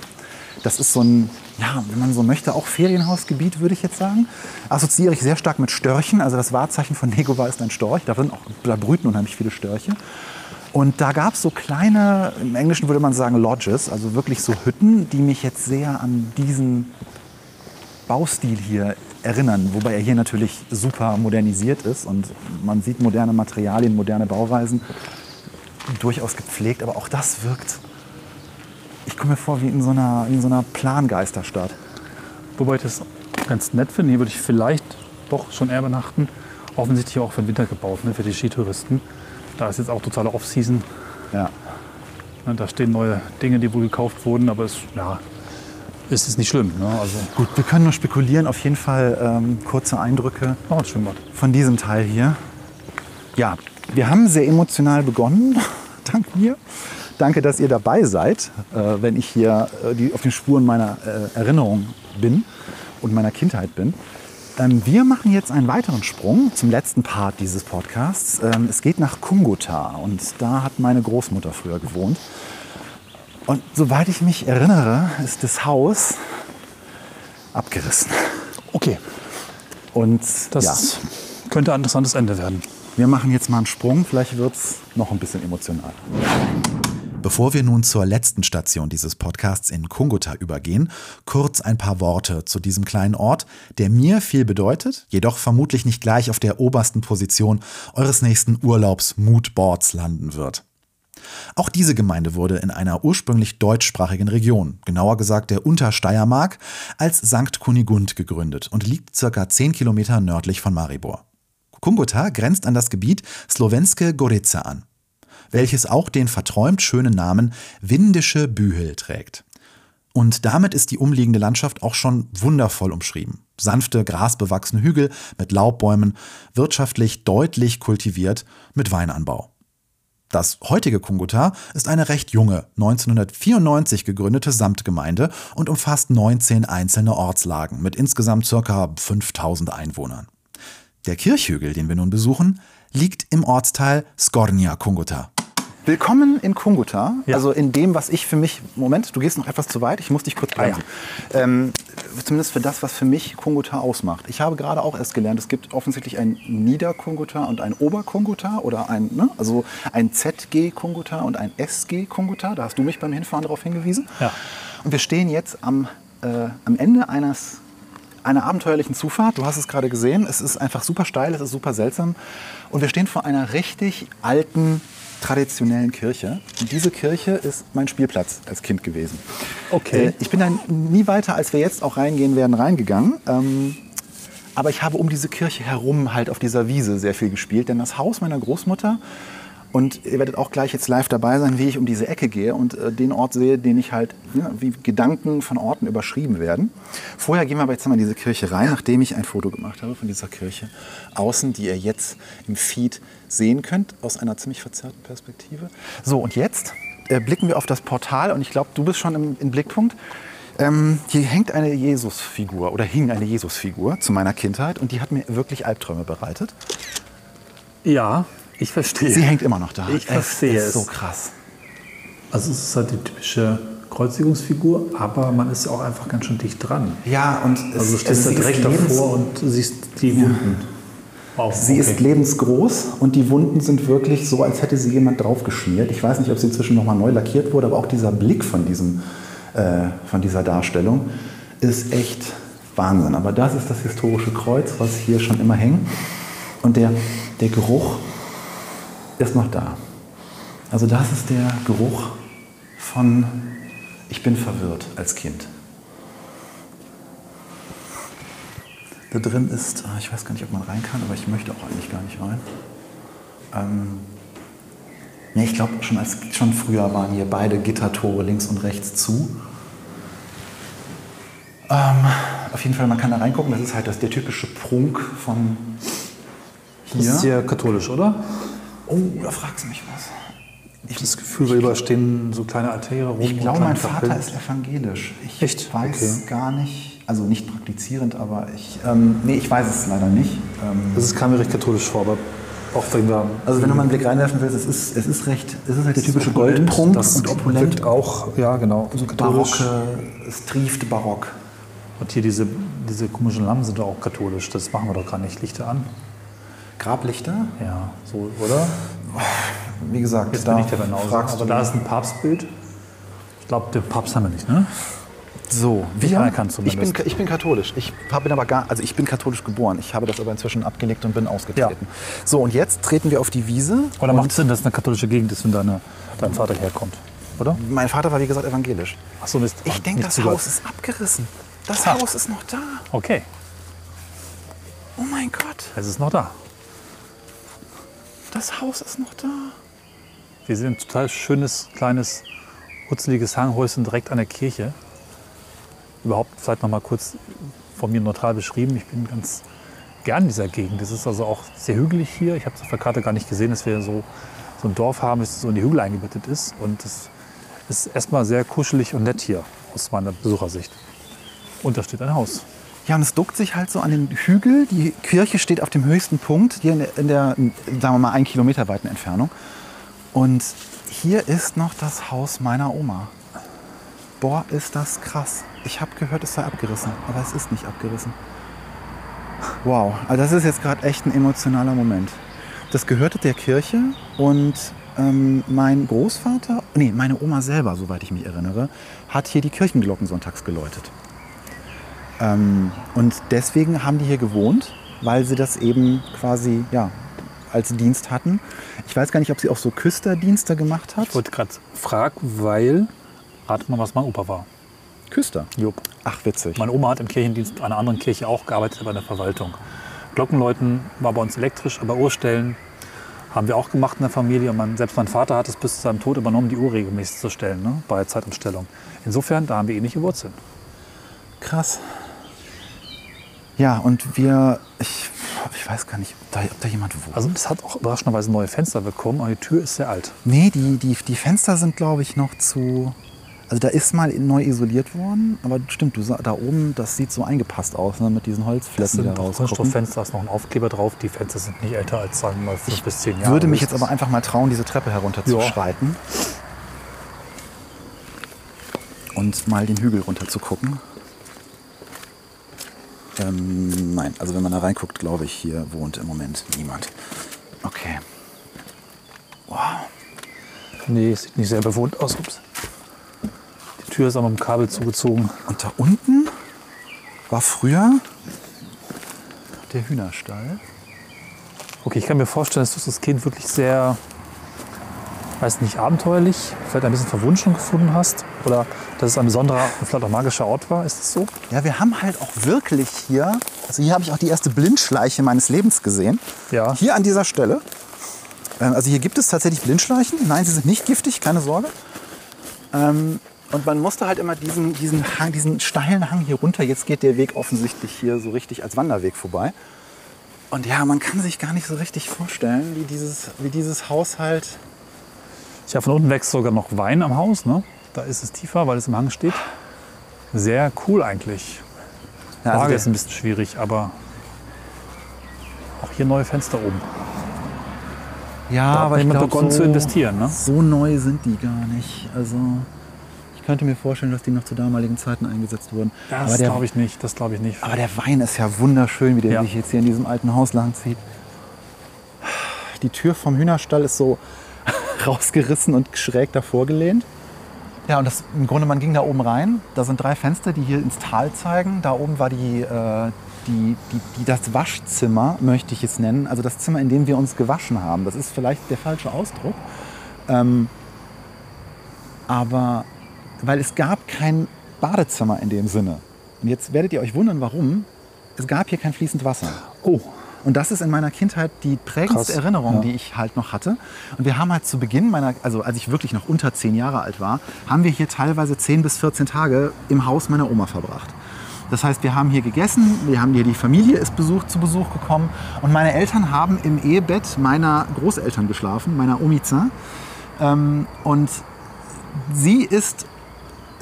Das ist so ein, ja, wenn man so möchte, auch Ferienhausgebiet, würde ich jetzt sagen. Assoziiere ich sehr stark mit Störchen. Also das Wahrzeichen von Negova ist ein Storch. Da, sind auch, da brüten unheimlich viele Störche. Und da gab es so kleine, im Englischen würde man sagen Lodges, also wirklich so Hütten, die mich jetzt sehr an diesen Baustil hier erinnern. Wobei er hier natürlich super modernisiert ist und man sieht moderne Materialien, moderne Bauweisen, durchaus gepflegt. Aber auch das wirkt, ich komme mir vor wie in so einer, in so einer Plangeisterstadt. Wobei ich das ganz nett finde. Hier würde ich vielleicht doch schon eher übernachten. Offensichtlich auch für den Winter gebaut, ne, für die Skitouristen. Da ist jetzt auch totale Off-Season. Ja. Ne, Da stehen neue Dinge, die wohl gekauft wurden, aber es ja, ist jetzt nicht schlimm. Ne? Also, Gut, wir können nur spekulieren. Auf jeden Fall ähm, kurze Eindrücke. oh, von diesem Teil hier. Ja, wir haben sehr emotional begonnen. Dank mir. Danke, dass ihr dabei seid, äh, wenn ich hier äh, die, auf den Spuren meiner äh, Erinnerung bin und meiner Kindheit bin. Ähm, wir machen jetzt einen weiteren Sprung zum letzten Part dieses Podcasts. Ähm, es geht nach Kungota und da hat meine Großmutter früher gewohnt. Und soweit ich mich erinnere, ist das Haus abgerissen. Okay, Und das ja, könnte ein interessantes Ende werden. wir machen jetzt mal einen Sprung. Vielleicht wird es noch ein bisschen emotional. Bevor wir nun zur letzten Station dieses Podcasts in Kungota übergehen, kurz ein paar Worte zu diesem kleinen Ort, der mir viel bedeutet, jedoch vermutlich nicht gleich auf der obersten Position eures nächsten Urlaubs-Moodboards landen wird. Auch diese Gemeinde wurde in einer ursprünglich deutschsprachigen Region, genauer gesagt der Untersteiermark, als St. Kunigund gegründet und liegt circa 10 Kilometer nördlich von Maribor. Kungota grenzt an das Gebiet Slowenske Gorica an welches auch den verträumt schönen Namen Windische Bühel trägt. Und damit ist die umliegende Landschaft auch schon wundervoll umschrieben. Sanfte, grasbewachsene Hügel mit Laubbäumen, wirtschaftlich deutlich kultiviert mit Weinanbau. Das heutige Kungota ist eine recht junge, 1994 gegründete Samtgemeinde und umfasst 19 einzelne Ortslagen mit insgesamt ca. 5000 Einwohnern. Der Kirchhügel, den wir nun besuchen, liegt im Ortsteil Skornia Kungota. Willkommen in Kungota, Ja. also in dem, was ich für mich. Moment, du gehst noch etwas zu weit, ich muss dich kurz bremsen. ähm, zumindest für das, was für mich Kungota ausmacht. Ich habe gerade auch erst gelernt, es gibt offensichtlich ein Nieder-Kungota und ein Ober-Kungota oder ein, ne? also ein ZG-Kungota und ein SG-Kungota. Da hast du mich beim Hinfahren darauf hingewiesen. Ja. Und wir stehen jetzt am, äh, am Ende eines, einer abenteuerlichen Zufahrt. Du hast es gerade gesehen. Es ist einfach super steil, es ist super seltsam. Und wir stehen vor einer richtig alten, traditionellen Kirche. Und diese Kirche ist mein Spielplatz als Kind gewesen. Okay. Äh, ich bin dann nie weiter, als wir jetzt auch reingehen werden, reingegangen. Ähm, aber ich habe um diese Kirche herum halt auf dieser Wiese sehr viel gespielt. Denn das Haus meiner Großmutter, und ihr werdet auch gleich jetzt live dabei sein, wie ich um diese Ecke gehe und äh, den Ort sehe, den ich halt, ja, wie Gedanken von Orten überschrieben werden. Vorher gehen wir aber jetzt mal in diese Kirche rein, nachdem ich ein Foto gemacht habe von dieser Kirche außen, die ihr jetzt im Feed sehen könnt, aus einer ziemlich verzerrten Perspektive. So, und jetzt äh, blicken wir auf das Portal und ich glaube, du bist schon im, im Blickpunkt. Ähm, hier hängt eine Jesusfigur oder hing eine Jesusfigur zu meiner Kindheit und die hat mir wirklich Albträume bereitet. Ja, ich verstehe. Sie hängt immer noch da. Ich verstehe es. Ist es. so krass. Also es ist halt die typische Kreuzigungsfigur, aber man ist ja auch einfach ganz schön dicht dran. Ja, und es, Also du stehst es, da sie ist direkt davor und siehst die Wunden. Wow, Sie ist okay. lebensgroß und die Wunden sind wirklich so, als hätte sie jemand draufgeschmiert. Ich weiß nicht, ob sie inzwischen nochmal neu lackiert wurde, aber auch dieser Blick von, diesem, äh, von dieser Darstellung ist echt Wahnsinn. Aber das ist das historische Kreuz, was hier schon immer hängt. Und der, der Geruch ist noch da. Also das ist der Geruch von Ich bin verwirrt als Kind. Da drin ist, ah, ich weiß gar nicht, ob man rein kann, aber ich möchte auch eigentlich gar nicht rein. Ähm, nee, ich glaube, schon, als- schon früher waren hier beide Gittertore links und rechts zu. Ähm, auf jeden Fall, man kann da reingucken. Das ist halt das, der typische Prunk von Das ist hier. ja katholisch, oder? Oh, da fragt sie mich was. Ich habe das Gefühl, weil überall stehen so kleine Altäre rum. Ich glaube, mein Vater ist evangelisch. Ich Echt? weiß Okay. gar nicht, also nicht praktizierend, aber ich, ähm, nee, ich weiß es leider nicht. Ähm, Das ist, kam mir recht katholisch vor, aber auch wegen der also wenn du mal einen Blick reinwerfen willst, es ist, es ist recht, es ist halt der typische Goldprunk das und opulent. auch, ja genau, so katholisch. Barocke, es trieft barock. Und hier diese, diese komischen Lampen sind doch auch katholisch. Das machen wir doch gar nicht. Lichter an. Grablichter, Ja, so, oder? wie gesagt, Jetzt da bin ich Banause. fragst Aber da ist ein Papstbild. Ich glaube, den Papst haben wir nicht, ne? so, Nicht wir, anerkannt ich bin, zumindest. ich bin katholisch. Ich bin aber gar, also ich bin katholisch geboren. Ich habe das aber inzwischen abgelegt und bin ausgetreten. So, und jetzt treten wir auf die Wiese. Oder macht es Sinn, dass es eine katholische Gegend ist, wenn deine, dein Vater herkommt? Oder? Mein Vater war, wie gesagt, evangelisch. Achso, Mist. Ich denke, das Haus ist abgerissen. Das Ha. Haus ist noch da. Okay, Oh mein Gott, es ist noch da. Das Haus ist noch da. Wir sehen ein total schönes, kleines, hutzeliges Hanghäuschen direkt an der Kirche. Überhaupt vielleicht noch mal kurz von mir neutral beschrieben. Ich bin ganz gern in dieser Gegend. Es ist also auch sehr hügelig hier. Ich habe es auf der Karte gar nicht gesehen, dass wir so, so ein Dorf haben, das so in die Hügel eingebettet ist. Und es ist erstmal sehr kuschelig und nett hier aus meiner Besuchersicht. Und da steht ein Haus. Ja, und es duckt sich halt so an den Hügel. Die Kirche steht auf dem höchsten Punkt, hier in der, in der sagen wir mal, ein Kilometer weiten Entfernung. Und hier ist noch das Haus meiner Oma. Boah, ist das krass. Ich habe gehört, es sei abgerissen, aber es ist nicht abgerissen. Wow, also das ist jetzt gerade echt ein emotionaler Moment. Das gehörte der Kirche und ähm, mein Großvater, nee, meine Oma selber, soweit ich mich erinnere, hat hier die Kirchenglocken sonntags geläutet. Ähm, und deswegen haben die hier gewohnt, weil sie das eben quasi ja, als Dienst hatten. Ich weiß gar nicht, ob sie auch so Küsterdienste gemacht hat. Ich wollte gerade fragen, weil, rat mal, was mein Opa war. Küster. Jupp. Ach, witzig. Meine Oma hat im Kirchendienst einer anderen Kirche auch gearbeitet, bei der Verwaltung. Glockenläuten war bei uns elektrisch, aber Uhrstellen haben wir auch gemacht in der Familie. Und mein, selbst mein Vater hat es bis zu seinem Tod übernommen, die Uhr regelmäßig zu stellen, ne? bei Zeitumstellung. Insofern, da haben wir ähnliche Wurzeln. Krass. Ja, und wir, ich, ich weiß gar nicht, ob da, ob da jemand wohnt. Also es hat auch überraschenderweise neue Fenster bekommen, aber die Tür ist sehr alt. Nee, die, die, die Fenster sind, glaube ich, noch zu. Also da ist mal neu isoliert worden, aber stimmt, du, da oben, das sieht so eingepasst aus, ne, mit diesen Holzflächen, die da rausgucken. Kunststofffenster, ist noch ein Aufkleber drauf. Die Fenster sind nicht älter als, sagen wir mal, fünf bis zehn Jahre. würde mich jetzt aber einfach mal trauen, diese Treppe herunter zu Ja. Und mal den Hügel runter zu gucken. Ähm, nein, also wenn man da reinguckt, glaube ich, hier wohnt im Moment niemand. Okay. Wow. Nee, sieht nicht sehr bewohnt aus. Ups. Die Tür ist aber mit dem Kabel zugezogen. Und da unten war früher der Hühnerstall. Okay, ich kann mir vorstellen, dass du das Kind wirklich sehr, weiß nicht, abenteuerlich, vielleicht ein bisschen verwunschen gefunden hast. Oder dass es ein besonderer und vielleicht auch magischer Ort war. Ist das so? Ja, wir haben halt auch wirklich hier, also hier habe ich auch die erste Blindschleiche meines Lebens gesehen. Ja. Hier an dieser Stelle. Ähm, Also hier gibt es tatsächlich Blindschleichen. Nein, sie sind nicht giftig, keine Sorge. Ähm, Und man musste halt immer diesen, diesen, Hang, diesen steilen Hang hier runter. Jetzt geht der Weg offensichtlich hier so richtig als Wanderweg vorbei. Und ja, man kann sich gar nicht so richtig vorstellen, wie dieses, wie dieses Haus halt. Ja, von unten wächst sogar noch Wein am Haus. Ne? Da ist es tiefer, weil es im Hang steht. Sehr cool eigentlich. Ja, also Lage ist ein bisschen schwierig, aber auch hier neue Fenster oben. Ja, Da aber ich glaube, begonnen so, zu investieren, ne? so neu sind die gar nicht. Also ich könnte mir vorstellen, dass die noch zu damaligen Zeiten eingesetzt wurden. Das glaube ich nicht. Das glaube ich nicht. aber der Wein ist ja wunderschön, wie der Ja. sich jetzt hier in diesem alten Haus langzieht. Die Tür vom Hühnerstall ist so rausgerissen und schräg davor gelehnt. Ja, und das, im Grunde, man ging da oben rein. Da sind drei Fenster, die hier ins Tal zeigen. Da oben war die, äh, die, die, die, das Waschzimmer, möchte ich es nennen. Also das Zimmer, in dem wir uns gewaschen haben. Das ist vielleicht der falsche Ausdruck. Ähm, aber weil es gab kein Badezimmer in dem Sinne. Und jetzt werdet ihr euch wundern, warum. Es gab hier kein fließend Wasser. Oh, Und das ist in meiner Kindheit die prägendste Krass, Erinnerung, ja. die ich halt noch hatte. Und wir haben halt zu Beginn meiner, also als ich wirklich noch unter zehn Jahre alt war, haben wir hier teilweise 10 bis 14 Tage im Haus meiner Oma verbracht. Das heißt, wir haben hier gegessen, wir haben hier die Familie ist Besuch, zu Besuch gekommen und meine Eltern haben im Ehebett meiner Großeltern geschlafen, meiner Omiza. Ähm, und sie ist,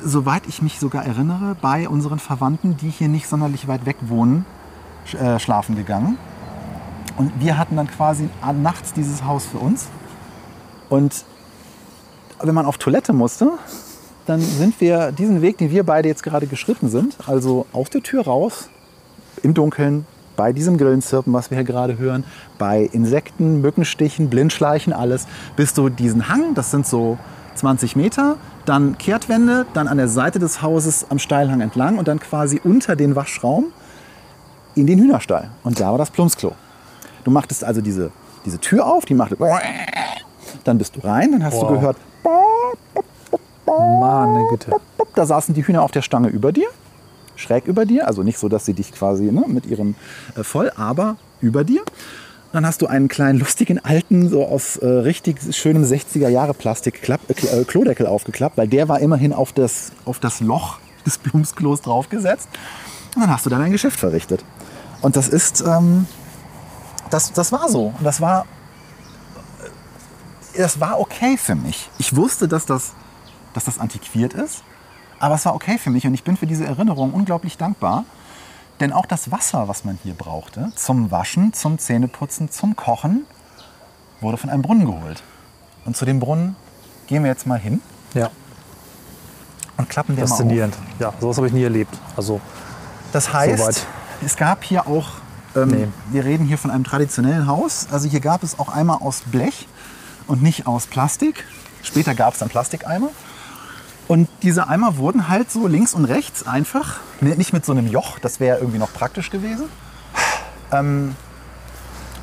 soweit ich mich sogar erinnere, bei unseren Verwandten, die hier nicht sonderlich weit weg wohnen, äh, schlafen gegangen. Und wir hatten dann quasi nachts dieses Haus für uns. Und wenn man auf Toilette musste, dann sind wir diesen Weg, den wir beide jetzt gerade geschritten sind, also aus der Tür raus, im Dunkeln, bei diesem Grillenzirpen, was wir hier gerade hören, bei Insekten, Mückenstichen, Blindschleichen, alles, bis du diesen Hang, das sind so 20 Meter, dann Kehrtwende, dann an der Seite des Hauses am Steilhang entlang und dann quasi unter den Waschraum in den Hühnerstall. Und da war das Plumpsklo. Du machtest also diese, diese Tür auf, die machte. Dann bist du rein, dann hast du Wow. gehört, meine Güte. da saßen die Hühner auf der Stange über dir, schräg über dir, also nicht so, dass sie dich quasi ne, mit ihrem äh, voll, aber über dir. Dann hast du einen kleinen lustigen alten, so aus äh, richtig schönem 60er Jahre Plastik äh, äh, Klodeckel aufgeklappt, weil der war immerhin auf das, auf das Loch des Blumsklos draufgesetzt. Und dann hast du dann ein Geschäft verrichtet. Und das ist, ähm, das, das war so. Und das war, das war okay für mich. Ich wusste, dass das, dass das antiquiert ist, aber es war okay für mich und ich bin für diese Erinnerung unglaublich dankbar. Denn auch das Wasser, was man hier brauchte, zum Waschen, zum Zähneputzen, zum Kochen, wurde von einem Brunnen geholt. Und zu dem Brunnen gehen wir jetzt mal hin Ja, und klappen den mal auf. faszinierend. Ja, sowas habe ich nie erlebt. Also, Das heißt, Soweit. es gab hier auch, ähm, Nee. wir reden hier von einem traditionellen Haus, also hier gab es auch Eimer aus Blech und nicht aus Plastik. Später gab es dann Plastikeimer. Und diese Eimer wurden halt so links und rechts einfach, ne, nicht mit so einem Joch, das wäre irgendwie noch praktisch gewesen. Ähm,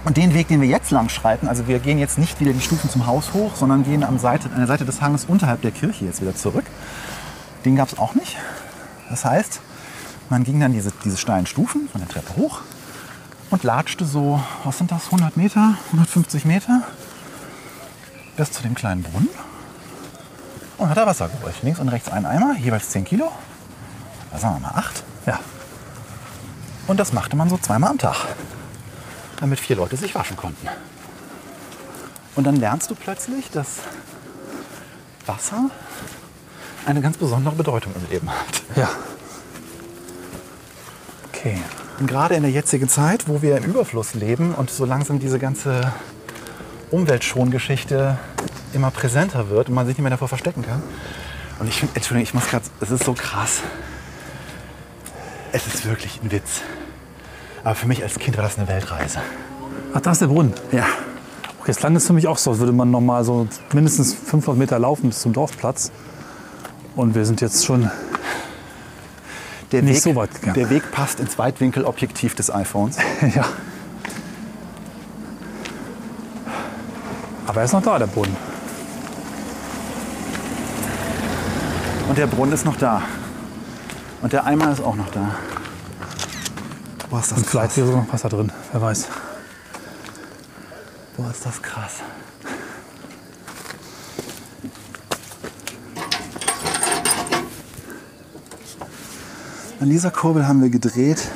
und den Weg, den wir jetzt lang schreiten, also wir gehen jetzt nicht wieder die Stufen zum Haus hoch, sondern gehen am Seite, an der Seite des Hanges unterhalb der Kirche jetzt wieder zurück. Den gab es auch nicht. Das heißt, man ging dann diese, diese steilen Stufen von der Treppe hoch und latschte so, was sind das, 100 Meter, 150 Meter bis zu dem kleinen Brunnen und hat da Wasser geholt. Links und rechts ein Eimer, jeweils 10 Kilo. Da sagen wir mal 8. ja. Und das machte man so zweimal am Tag, damit vier Leute sich waschen konnten. Und dann lernst du plötzlich, dass Wasser eine ganz besondere Bedeutung im Leben hat. Ja. Okay. Und gerade in der jetzigen Zeit, wo wir im Überfluss leben und so langsam diese ganze Umweltschongeschichte immer präsenter wird und man sich nicht mehr davor verstecken kann. Und ich finde, Entschuldigung, ich muss gerade, es ist so krass. Es ist wirklich ein Witz. Aber für mich als Kind war das eine Weltreise. Ach, da ist der Brunnen. Ja. Okay, es klang jetzt für mich auch so, als würde man noch mal so mindestens 500 Meter laufen bis zum Dorfplatz. Und wir sind jetzt schon Der Nicht Weg, so weit gegangen. Der Weg passt ins Weitwinkelobjektiv des iPhones. ja. Aber er ist noch da, der Brunnen. Und der Brunnen ist noch da. Und der Eimer ist auch noch da. Boah, ist das Und vielleicht krass. wäre sogar noch Wasser drin, wer weiß. Boah, ist das krass. An dieser Kurbel haben wir gedreht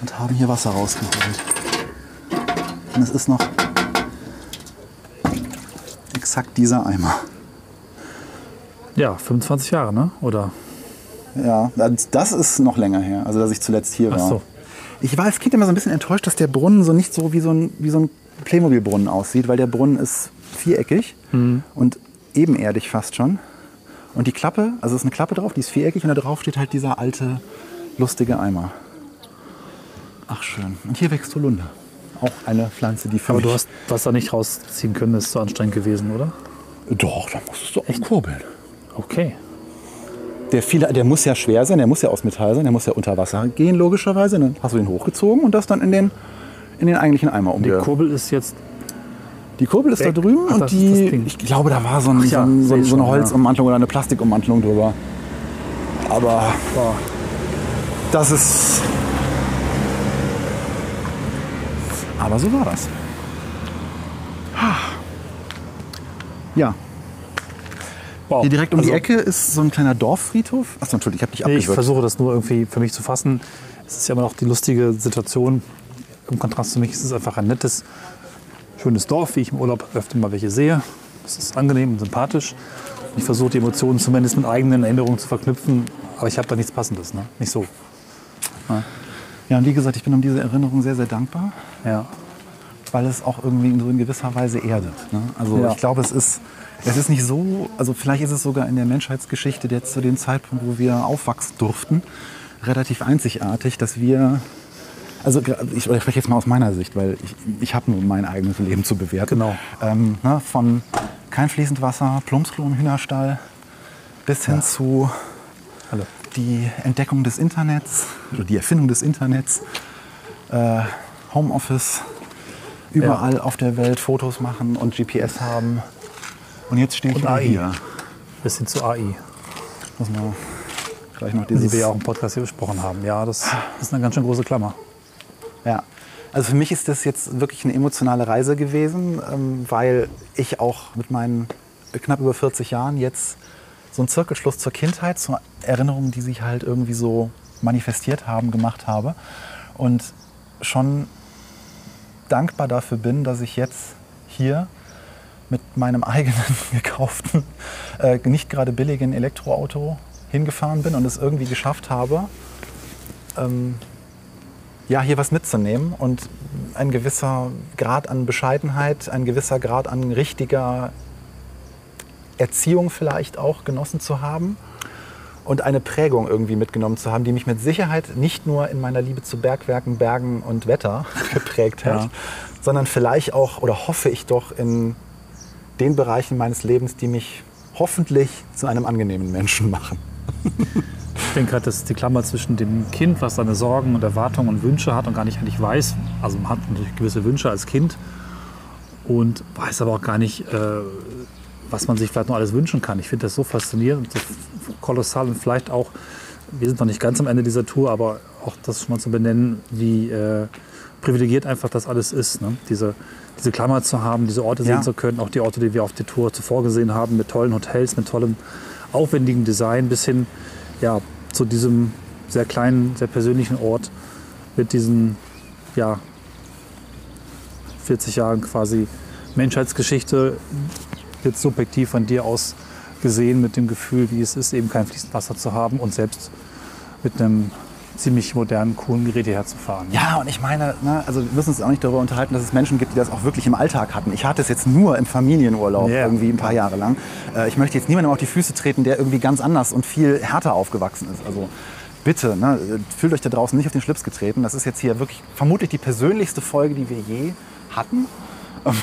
und haben hier Wasser rausgeholt. Und es ist noch exakt dieser Eimer. Ja, 25 Jahre, ne? Oder? Ja, das ist noch länger her, also dass ich zuletzt hier Ach war. so. Ich war als Kind immer so ein bisschen enttäuscht, dass der Brunnen so nicht so wie so ein, wie so ein Playmobil-Brunnen aussieht, weil der Brunnen ist viereckig Mhm. und ebenerdig fast schon. Und die Klappe, also es ist eine Klappe drauf, die ist viereckig und da drauf steht halt dieser alte, lustige Eimer. Ach schön. Und hier wächst Holunder. Auch eine Pflanze, die für Aber du hast Wasser nicht rausziehen können, das ist zu anstrengend gewesen, oder? Doch, da musstest du auch kurbeln. Okay. Der, viel, der muss ja schwer sein, der muss ja aus Metall sein, der muss ja unter Wasser gehen, logischerweise. Dann hast du den hochgezogen und das dann in den, in den eigentlichen Eimer Die umge... Kurbel ist jetzt. Die Kurbel ist da Weg. drüben Ach, und die, ich glaube, da war so, ein, Ach ja, so, so, so eine Holzummantelung oder eine Plastikummantelung drüber. Aber Boah. das ist. Aber so war das. Ja, Wow. hier direkt um die Also, Ecke ist so ein kleiner Dorffriedhof. Achso, Entschuldigung, ich habe dich Nee, ich abgewürgt. versuche das nur irgendwie für mich zu fassen. Es ist ja immer noch die lustige Situation. Im Kontrast zu mich ist es einfach ein nettes, schönes Dorf, wie ich im Urlaub öfter mal welche sehe. Das ist angenehm und sympathisch. Ich versuche die Emotionen zumindest mit eigenen Erinnerungen zu verknüpfen, aber ich habe da nichts Passendes. Ne? Nicht so. Ja, und wie gesagt, ich bin um diese Erinnerung sehr, sehr dankbar. Ja. weil es auch irgendwie so in gewisser Weise erdet. Ne? Also Ja. ich glaube, es ist, es ist nicht so, also vielleicht ist es sogar in der Menschheitsgeschichte jetzt zu dem Zeitpunkt, wo wir aufwachsen durften, relativ einzigartig, dass wir, also ich, ich spreche jetzt mal aus meiner Sicht, weil ich, ich habe nur mein eigenes Leben zu bewerten. Genau. Ähm, ne, von kein fließend Wasser, Plumpsklo im Hühnerstall bis hin zu Hallo. die Entdeckung des Internets oder die Erfindung des Internets, äh, Homeoffice, überall auf der Welt Fotos machen und GPS haben. Und jetzt stehe ich AI. hier. Bis hin zu AI, Muss man gleich noch die dieses. wir ja auch im Podcast hier besprochen haben. Ja, das ist eine ganz schön große Klammer. Ja. Also für mich ist das jetzt wirklich eine emotionale Reise gewesen, ähm, weil ich auch mit meinen knapp über 40 Jahren jetzt so einen Zirkelschluss zur Kindheit, zur Erinnerungen, die sich halt irgendwie so manifestiert haben, gemacht habe. Und schon dankbar dafür bin, dass ich jetzt hier mit meinem eigenen gekauften, äh, nicht gerade billigen Elektroauto hingefahren bin und es irgendwie geschafft habe, ähm, ja, hier was mitzunehmen und ein gewisser Grad an Bescheidenheit, ein gewisser Grad an richtiger Erziehung vielleicht auch genossen zu haben und eine Prägung irgendwie mitgenommen zu haben, die mich mit Sicherheit nicht nur in meiner Liebe zu Bergwerken, Bergen und Wetter geprägt hat, Ja. sondern vielleicht auch, oder hoffe ich doch, in den Bereichen meines Lebens, die mich hoffentlich zu einem angenehmen Menschen machen. Ich denke gerade, das ist die Klammer zwischen dem Kind, was seine Sorgen und Erwartungen und Wünsche hat und gar nicht eigentlich weiß. Also man hat natürlich gewisse Wünsche als Kind und weiß aber auch gar nicht, äh, was man sich vielleicht noch alles wünschen kann. Ich finde das so faszinierend so kolossal und vielleicht auch, wir sind noch nicht ganz am Ende dieser Tour, aber auch das schon mal zu benennen, wie äh, privilegiert einfach das alles ist. Ne? Diese, diese Klammer zu haben, diese Orte Ja. sehen zu können, auch die Orte, die wir auf der Tour zuvor gesehen haben, mit tollen Hotels, mit tollem aufwendigem Design bis hin ja, zu diesem sehr kleinen, sehr persönlichen Ort mit diesen ja, 40 Jahren quasi Menschheitsgeschichte, jetzt subjektiv von dir aus gesehen, mit dem Gefühl, wie es ist, eben kein fließendes Wasser zu haben und selbst mit einem ziemlich modernen, coolen Gerät hierher zu fahren. Ja, und ich meine, ne, also wir müssen uns auch nicht darüber unterhalten, dass es Menschen gibt, die das auch wirklich im Alltag hatten. Ich hatte es jetzt nur im Familienurlaub Ja. irgendwie ein paar Jahre lang. Äh, ich möchte jetzt niemandem auf die Füße treten, der irgendwie ganz anders und viel härter aufgewachsen ist. Also bitte, ne, fühlt euch da draußen nicht auf den Schlips getreten. Das ist jetzt hier wirklich vermutlich die persönlichste Folge, die wir je hatten.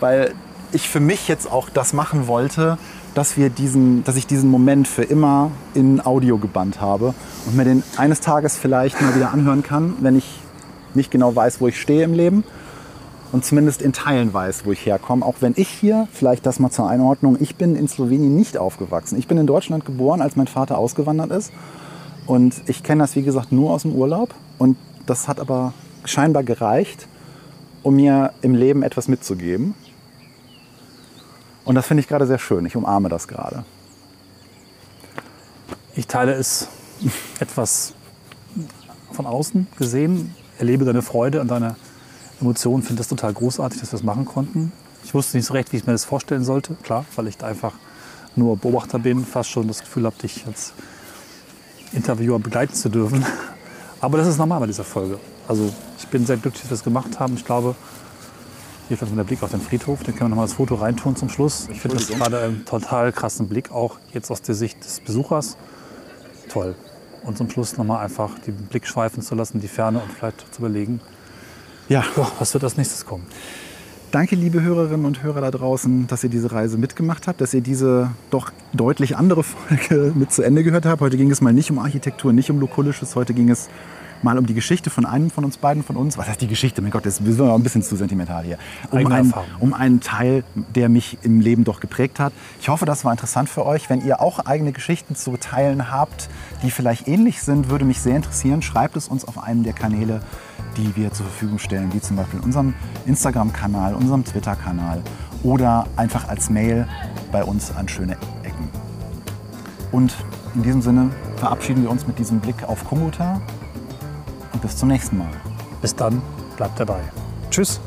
Weil ich für mich jetzt auch das machen wollte, dass, wir diesen, dass ich diesen Moment für immer in Audio gebannt habe und mir den eines Tages vielleicht mal wieder anhören kann, wenn ich nicht genau weiß, wo ich stehe im Leben und zumindest in Teilen weiß, wo ich herkomme. Auch wenn ich hier, vielleicht das mal zur Einordnung, ich bin in Slowenien nicht aufgewachsen. Ich bin in Deutschland geboren, als mein Vater ausgewandert ist. Und ich kenne das, wie gesagt, nur aus dem Urlaub. Und das hat aber scheinbar gereicht, um mir im Leben etwas mitzugeben. Und das finde ich gerade sehr schön. Ich umarme das gerade. Ich teile es etwas von außen gesehen, erlebe deine Freude und deine Emotionen, finde das total großartig, dass wir das machen konnten. Ich wusste nicht so recht, wie ich mir das vorstellen sollte, klar, weil ich da einfach nur Beobachter bin, fast schon das Gefühl habe, dich als Interviewer begleiten zu dürfen. Aber das ist normal bei dieser Folge. Also ich bin sehr glücklich, dass wir das gemacht haben. Ich glaube, hier vielleicht mal der Blick auf den Friedhof, den können wir nochmal das Foto reintun zum Schluss. Ich finde das gerade einen total krassen Blick, auch jetzt aus der Sicht des Besuchers. Toll. Und zum Schluss nochmal einfach den Blick schweifen zu lassen, die Ferne und vielleicht zu überlegen, Ja, ja, was wird als nächstes kommen. Danke, liebe Hörerinnen und Hörer da draußen, dass ihr diese Reise mitgemacht habt, dass ihr diese doch deutlich andere Folge mit zu Ende gehört habt. Heute ging es mal nicht um Architektur, nicht um Lokulisches. Heute ging es mal um die Geschichte von einem von uns beiden, von uns. Was heißt die Geschichte? Mein Gott, das ist ein bisschen zu sentimental hier. Um einen, um einen Teil, der mich im Leben doch geprägt hat. Ich hoffe, das war interessant für euch. Wenn ihr auch eigene Geschichten zu teilen habt, die vielleicht ähnlich sind, würde mich sehr interessieren. Schreibt es uns auf einem der Kanäle, die wir zur Verfügung stellen, wie zum Beispiel unserem Instagram-Kanal, unserem Twitter-Kanal oder einfach als Mail bei uns an schöne Ecken. Und in diesem Sinne verabschieden wir uns mit diesem Blick auf Kunguta und bis zum nächsten Mal. Bis dann, bleibt dabei. Tschüss.